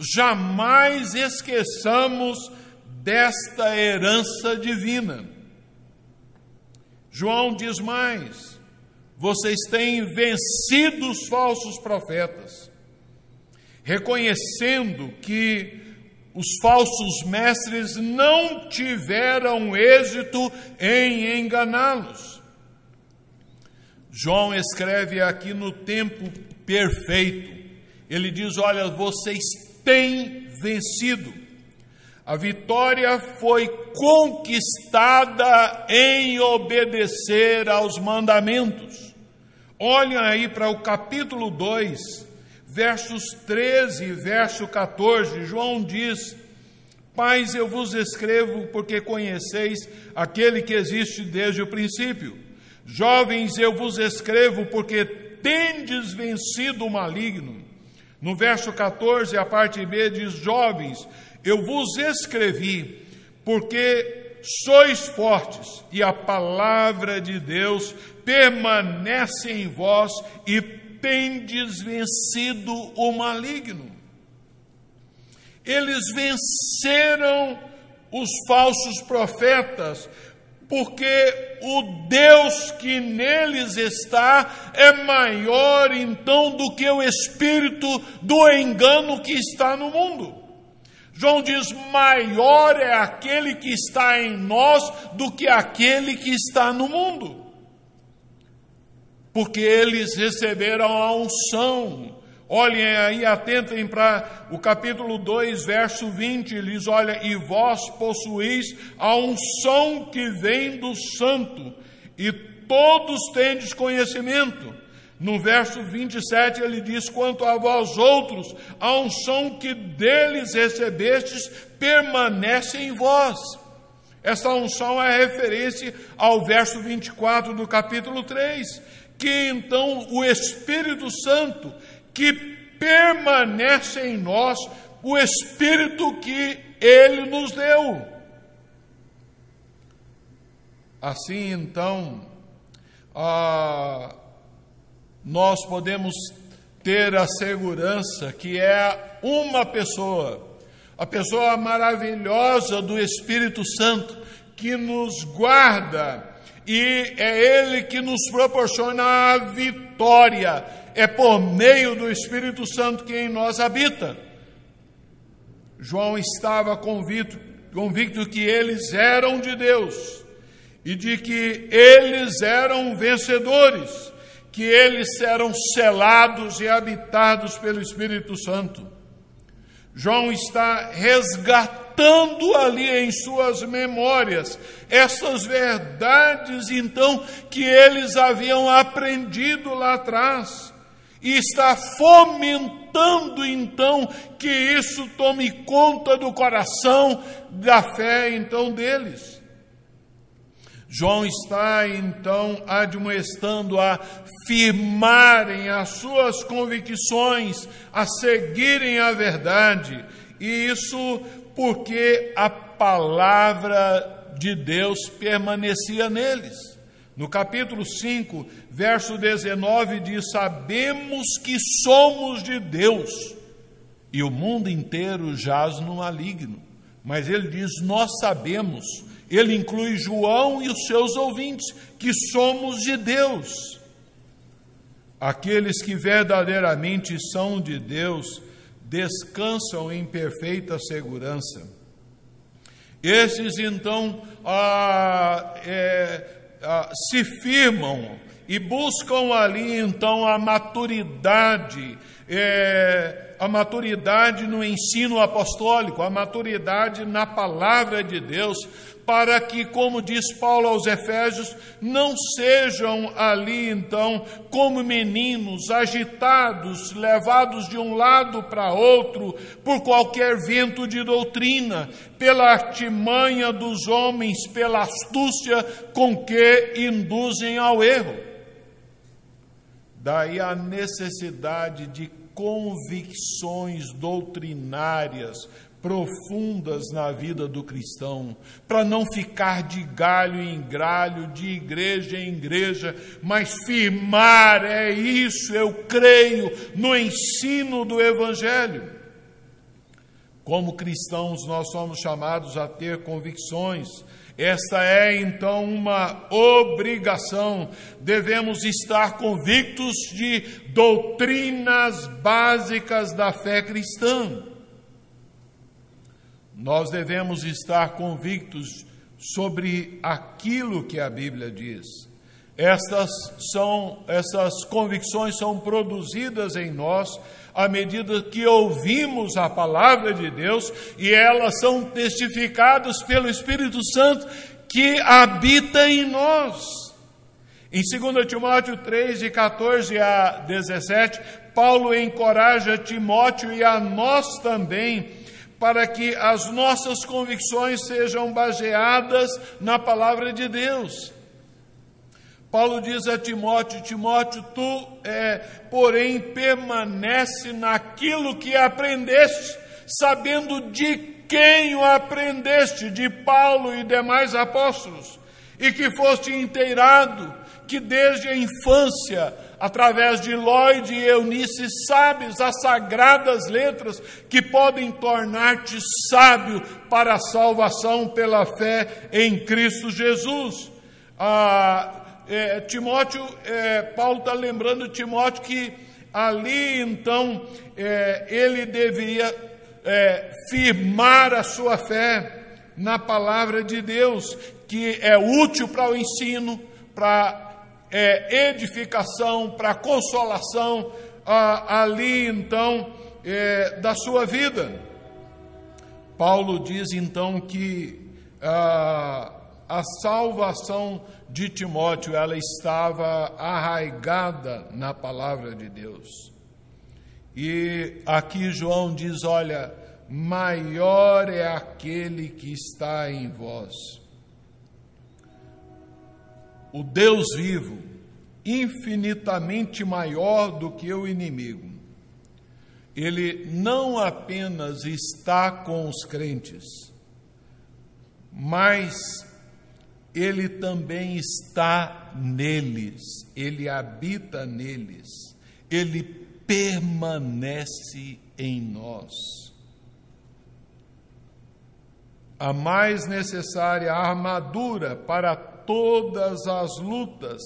Jamais esqueçamos desta herança divina. João diz mais: vocês têm vencido os falsos profetas, reconhecendo que os falsos mestres não tiveram êxito em enganá-los. João escreve aqui no tempo perfeito. Ele diz: Olha, vocês têm vencido. A vitória foi conquistada em obedecer aos mandamentos. Olhem aí para o capítulo 2, versos 13 e verso 14, João diz: Pais, eu vos escrevo porque conheceis aquele que existe desde o princípio. Jovens, eu vos escrevo porque tendes vencido o maligno. No verso 14, a parte B diz: Jovens, eu vos escrevi porque sois fortes e a palavra de Deus permanece em vós e tendes vencido o maligno. Eles venceram os falsos profetas, porque o Deus que neles está é maior então do que o espírito do engano que está no mundo. João diz: maior é aquele que está em nós do que aquele que está no mundo porque eles receberam a unção. Olhem aí, atentem para o capítulo 2, verso 20, ele diz: Olha, e vós possuís a unção que vem do santo, e todos tendes conhecimento. No verso 27 ele diz: Quanto a vós outros, a unção que deles recebestes permanece em vós. Essa unção é referência ao verso 24 do capítulo 3 que então o Espírito Santo, que permanece em nós, o Espírito que ele nos deu. Assim, então, ah, nós podemos ter a segurança que é uma pessoa, a pessoa maravilhosa do Espírito Santo, que nos guarda e é Ele que nos proporciona a vitória. É por meio do Espírito Santo que em nós habita. João estava convicto, convicto que eles eram de Deus e de que eles eram vencedores, que eles eram selados e habitados pelo Espírito Santo. João está resgatando ali em suas memórias essas verdades, então, que eles haviam aprendido lá atrás, e está fomentando, então, que isso tome conta do coração, da fé, então, deles. João está então admoestando a firmarem as suas convicções, a seguirem a verdade, e isso porque a palavra de Deus permanecia neles. No capítulo 5, verso 19 diz: Sabemos que somos de Deus, e o mundo inteiro jaz no maligno. Mas ele diz: Nós sabemos ele inclui João e os seus ouvintes, que somos de Deus. Aqueles que verdadeiramente são de Deus descansam em perfeita segurança. Esses então ah, é, se firmam e buscam ali então a maturidade, é, a maturidade no ensino apostólico, a maturidade na palavra de Deus, para que, como diz Paulo aos Efésios, não sejam ali então como meninos agitados, levados de um lado para outro por qualquer vento de doutrina, pela artimanha dos homens, pela astúcia com que induzem ao erro. Daí a necessidade de convicções doutrinárias profundas na vida do cristão, para não ficar de galho em galho, de igreja em igreja, mas firmar, é isso, eu creio no ensino do Evangelho. Como cristãos, nós somos chamados a ter convicções. Esta é então uma obrigação. Devemos estar convictos de doutrinas básicas da fé cristã. Nós devemos estar convictos sobre aquilo que a Bíblia diz. Estas são essas convicções são produzidas em nós à medida que ouvimos a palavra de Deus e elas são testificadas pelo Espírito Santo que habita em nós. Em 2 Timóteo 3, de 14 a 17, Paulo encoraja Timóteo e a nós também para que as nossas convicções sejam baseadas na palavra de Deus. Paulo diz a Timóteo: Timóteo, tu, é, porém, permanece naquilo que aprendeste, sabendo de quem o aprendeste, de Paulo e demais apóstolos, e que foste inteirado, que desde a infância através de Lloyd e Eunice, sabes as sagradas letras que podem tornar-te sábio para a salvação pela fé em Cristo Jesus. Ah, é, Timóteo, é, Paulo está lembrando Timóteo que ali então é, ele deveria é, firmar a sua fé na palavra de Deus, que é útil para o ensino, para é, edificação, para consolação ali então é, da sua vida. Paulo diz então que a, a salvação de Timóteo ela estava arraigada na palavra de Deus. E aqui João diz: olha, maior é aquele que está em vós o Deus vivo, infinitamente maior do que o inimigo. Ele não apenas está com os crentes, mas ele também está neles, ele habita neles, ele permanece em nós. A mais necessária armadura para todas as lutas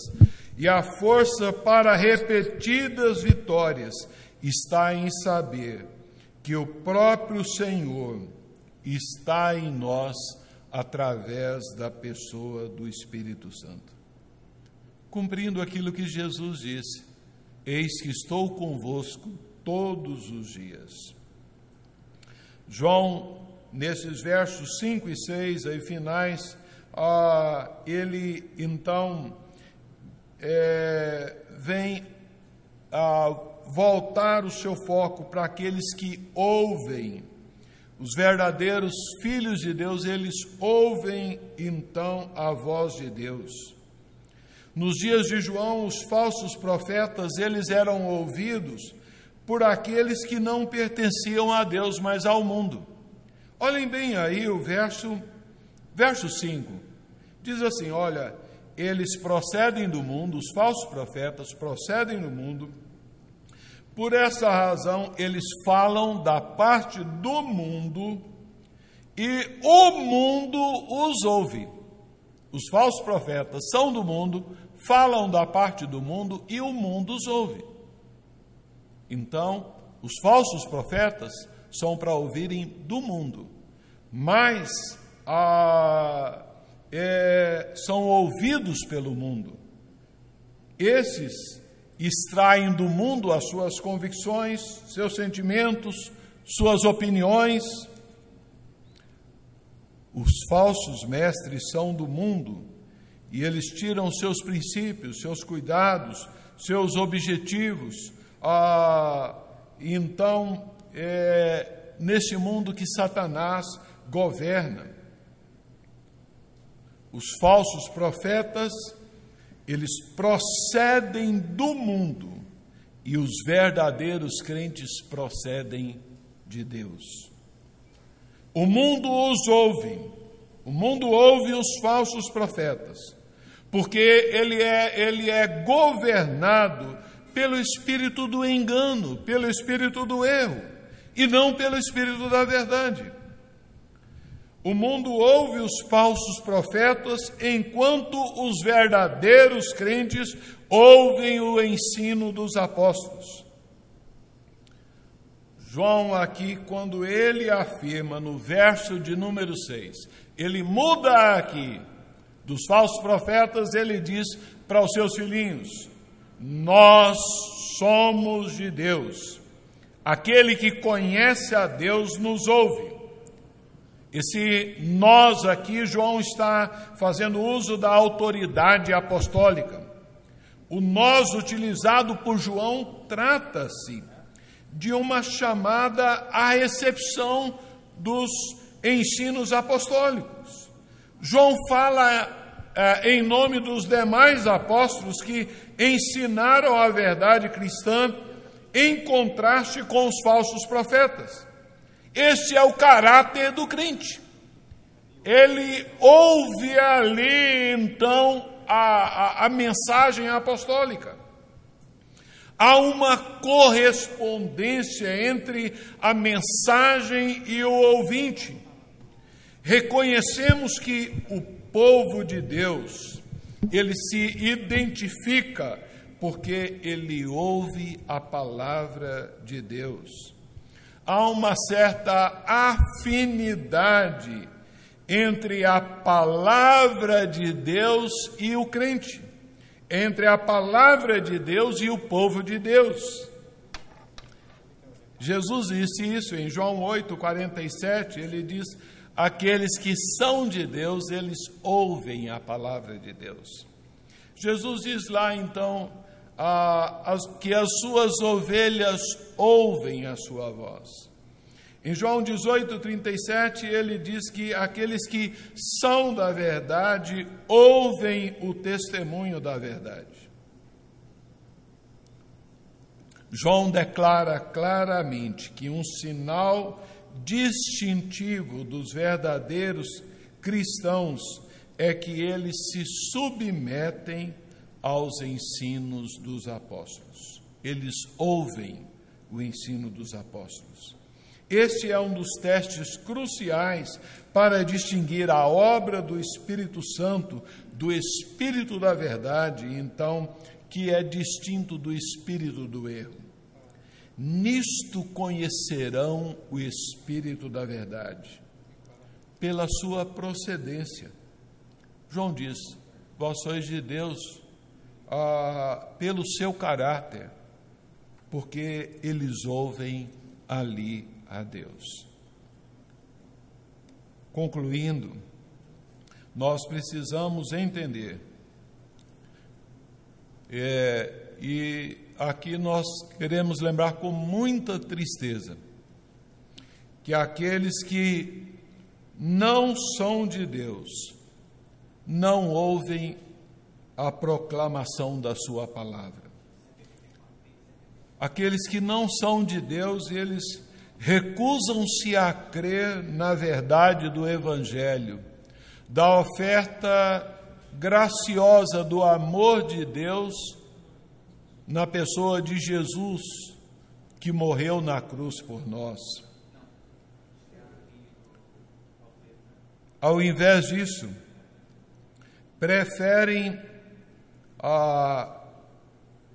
e a força para repetidas vitórias está em saber que o próprio Senhor está em nós através da pessoa do Espírito Santo. Cumprindo aquilo que Jesus disse: Eis que estou convosco todos os dias. João, nesses versos 5 e 6 aí finais, ah, ele então é, vem a voltar o seu foco para aqueles que ouvem, os verdadeiros filhos de Deus, eles ouvem então a voz de Deus. Nos dias de João, os falsos profetas, eles eram ouvidos por aqueles que não pertenciam a Deus, mas ao mundo. Olhem bem aí o verso Verso 5 diz assim: Olha, eles procedem do mundo, os falsos profetas procedem do mundo, por essa razão eles falam da parte do mundo e o mundo os ouve. Os falsos profetas são do mundo, falam da parte do mundo e o mundo os ouve. Então, os falsos profetas são para ouvirem do mundo, mas a, é, são ouvidos pelo mundo. Esses extraem do mundo as suas convicções, seus sentimentos, suas opiniões. Os falsos mestres são do mundo e eles tiram seus princípios, seus cuidados, seus objetivos. Ah, então, é nesse mundo que Satanás governa. Os falsos profetas, eles procedem do mundo e os verdadeiros crentes procedem de Deus. O mundo os ouve, o mundo ouve os falsos profetas, porque ele é, ele é governado pelo espírito do engano, pelo espírito do erro, e não pelo espírito da verdade. O mundo ouve os falsos profetas, enquanto os verdadeiros crentes ouvem o ensino dos apóstolos. João, aqui, quando ele afirma no verso de número 6, ele muda aqui dos falsos profetas, ele diz para os seus filhinhos: Nós somos de Deus. Aquele que conhece a Deus nos ouve. Esse nós aqui, João está fazendo uso da autoridade apostólica. O nós utilizado por João trata-se de uma chamada à recepção dos ensinos apostólicos. João fala eh, em nome dos demais apóstolos que ensinaram a verdade cristã em contraste com os falsos profetas. Este é o caráter do crente. Ele ouve ali, então, a, a, a mensagem apostólica. Há uma correspondência entre a mensagem e o ouvinte. Reconhecemos que o povo de Deus, ele se identifica porque ele ouve a palavra de Deus há uma certa afinidade entre a palavra de Deus e o crente, entre a palavra de Deus e o povo de Deus. Jesus disse isso em João 8, 47, ele diz: Aqueles que são de Deus, eles ouvem a palavra de Deus. Jesus diz lá então que as suas ovelhas ouvem a sua voz. Em João 18, 37, ele diz que aqueles que são da verdade ouvem o testemunho da verdade. João declara claramente que um sinal distintivo dos verdadeiros cristãos é que eles se submetem aos ensinos dos apóstolos. Eles ouvem o ensino dos apóstolos. Este é um dos testes cruciais para distinguir a obra do Espírito Santo do Espírito da verdade, então, que é distinto do espírito do erro. Nisto conhecerão o Espírito da verdade, pela sua procedência. João diz: Vós sois de Deus, ah, pelo seu caráter, porque eles ouvem ali a Deus. Concluindo, nós precisamos entender, é, e aqui nós queremos lembrar com muita tristeza, que aqueles que não são de Deus, não ouvem a proclamação da Sua palavra. Aqueles que não são de Deus, eles recusam-se a crer na verdade do Evangelho, da oferta graciosa do amor de Deus na pessoa de Jesus, que morreu na cruz por nós. Ao invés disso, preferem a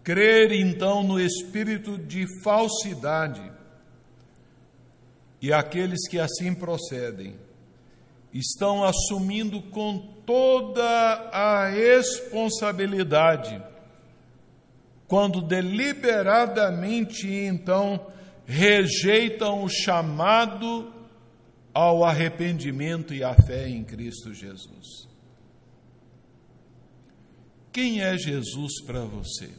crer então no espírito de falsidade. E aqueles que assim procedem estão assumindo com toda a responsabilidade quando deliberadamente então rejeitam o chamado ao arrependimento e à fé em Cristo Jesus. Quem é Jesus para você?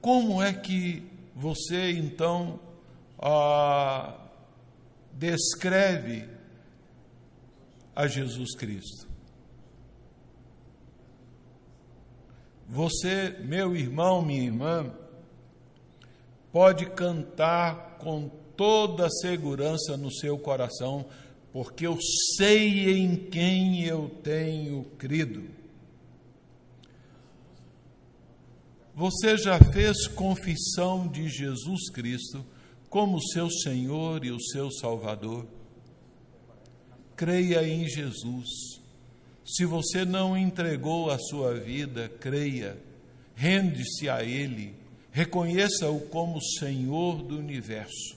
Como é que você então ah, descreve a Jesus Cristo? Você, meu irmão, minha irmã, pode cantar com toda segurança no seu coração, porque eu sei em quem eu tenho crido. Você já fez confissão de Jesus Cristo como seu Senhor e o seu Salvador? Creia em Jesus. Se você não entregou a sua vida, creia, rende-se a Ele, reconheça-o como Senhor do universo,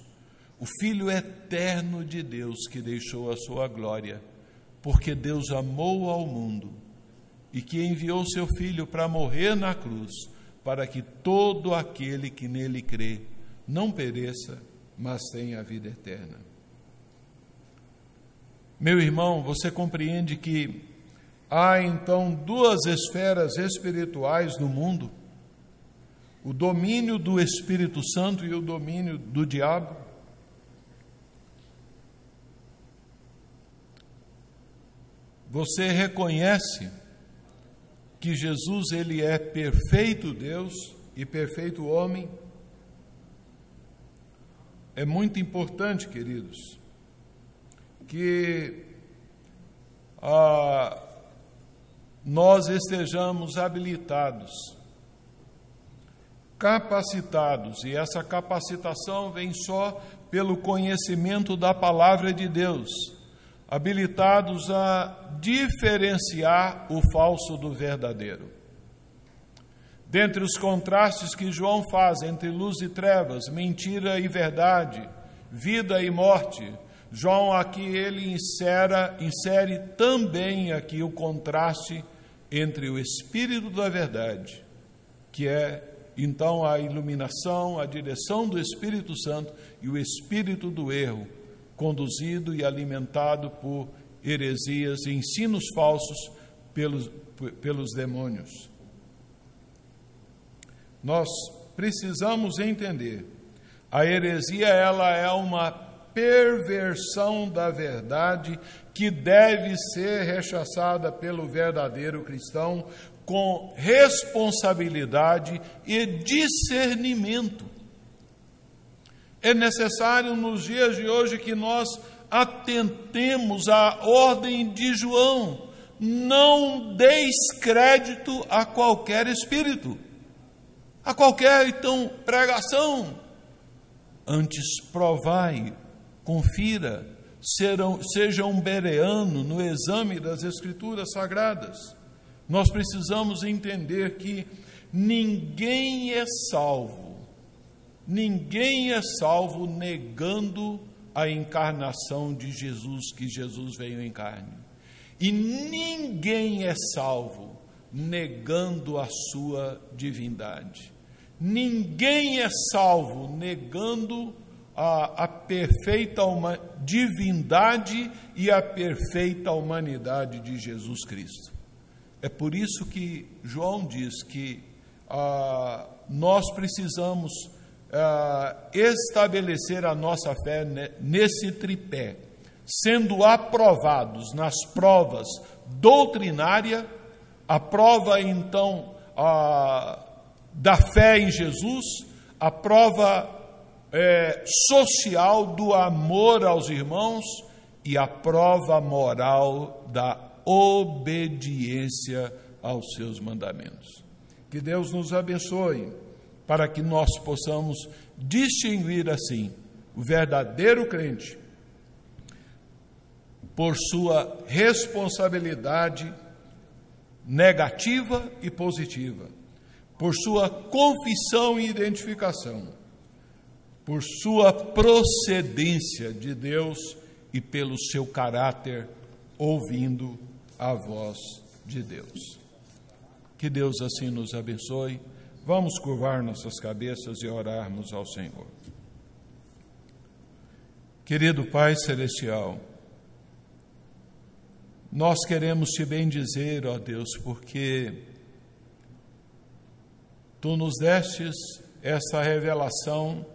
o Filho eterno de Deus que deixou a sua glória, porque Deus amou ao mundo e que enviou seu Filho para morrer na cruz, para que todo aquele que nele crê não pereça, mas tenha a vida eterna. Meu irmão, você compreende que há então duas esferas espirituais no mundo: o domínio do Espírito Santo e o domínio do diabo. Você reconhece que Jesus ele é perfeito Deus e perfeito homem? É muito importante, queridos, que ah, nós estejamos habilitados, capacitados, e essa capacitação vem só pelo conhecimento da palavra de Deus, habilitados a diferenciar o falso do verdadeiro. Dentre os contrastes que João faz entre luz e trevas, mentira e verdade, vida e morte, João aqui ele insera, insere também aqui o contraste entre o espírito da verdade, que é então a iluminação, a direção do Espírito Santo e o espírito do erro, conduzido e alimentado por heresias e ensinos falsos pelos, pelos demônios. Nós precisamos entender, a heresia ela é uma perversão da verdade que deve ser rechaçada pelo verdadeiro cristão com responsabilidade e discernimento. É necessário nos dias de hoje que nós atentemos à ordem de João: não deis crédito a qualquer espírito, a qualquer então pregação. Antes provai, confira, serão, seja um bereano no exame das Escrituras Sagradas. Nós precisamos entender que ninguém é salvo, ninguém é salvo negando a encarnação de Jesus, que Jesus veio em carne. E ninguém é salvo negando a sua divindade. Ninguém é salvo negando a, a perfeita uma, divindade e a perfeita humanidade de Jesus Cristo. É por isso que João diz que ah, nós precisamos ah, estabelecer a nossa fé nesse tripé, sendo aprovados nas provas doutrinária, a prova então ah, da fé em Jesus, a prova é, social do amor aos irmãos e a prova moral da obediência aos seus mandamentos. Que Deus nos abençoe para que nós possamos distinguir assim o verdadeiro crente por sua responsabilidade negativa e positiva, por sua confissão e identificação por sua procedência de Deus e pelo seu caráter, ouvindo a voz de Deus. Que Deus assim nos abençoe. Vamos curvar nossas cabeças e orarmos ao Senhor. Querido Pai Celestial, nós queremos te bendizer, ó Deus, porque tu nos destes essa revelação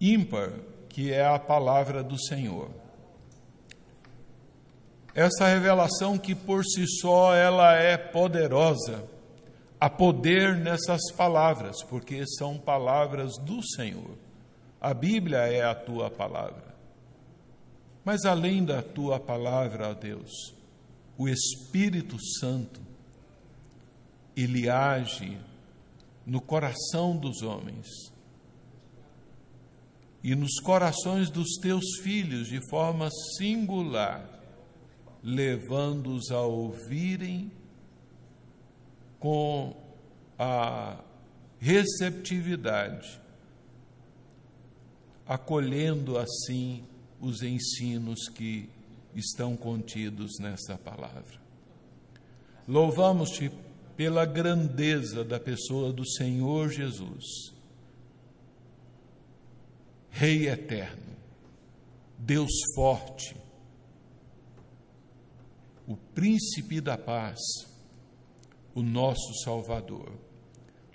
ímpar, que é a palavra do Senhor. Essa revelação que por si só ela é poderosa, há poder nessas palavras, porque são palavras do Senhor. A Bíblia é a tua palavra. Mas além da tua palavra, ó Deus, o Espírito Santo, ele age no coração dos homens e nos corações dos teus filhos de forma singular, levando-os a ouvirem com a receptividade, acolhendo assim os ensinos que estão contidos nessa palavra. Louvamos-te pela grandeza da pessoa do Senhor Jesus Rei eterno, Deus forte, o príncipe da paz, o nosso Salvador.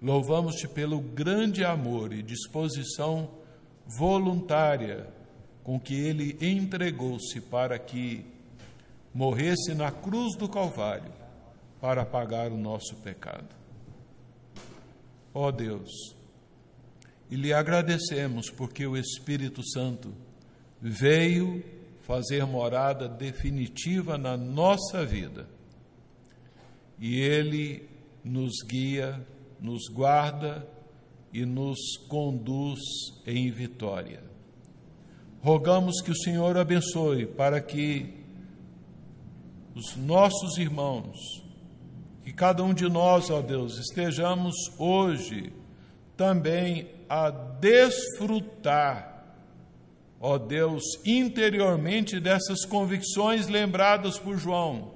Louvamos-te pelo grande amor e disposição voluntária com que ele entregou-se para que morresse na cruz do Calvário para pagar o nosso pecado. Ó oh Deus, e lhe agradecemos porque o Espírito Santo veio fazer morada definitiva na nossa vida. E ele nos guia, nos guarda e nos conduz em vitória. Rogamos que o Senhor abençoe para que os nossos irmãos, que cada um de nós, ó Deus, estejamos hoje também a desfrutar, ó Deus, interiormente dessas convicções lembradas por João.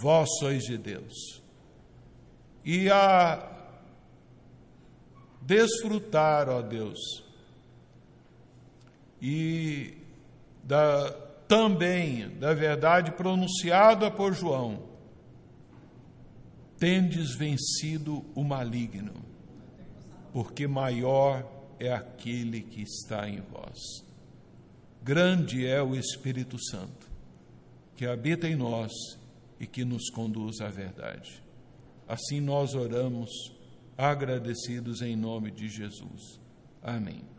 Vós sois de Deus. E a desfrutar, ó Deus, e da, também da verdade pronunciada por João, tendes vencido o maligno porque maior é aquele que está em vós. Grande é o Espírito Santo, que habita em nós e que nos conduz à verdade. Assim nós oramos, agradecidos em nome de Jesus. Amém.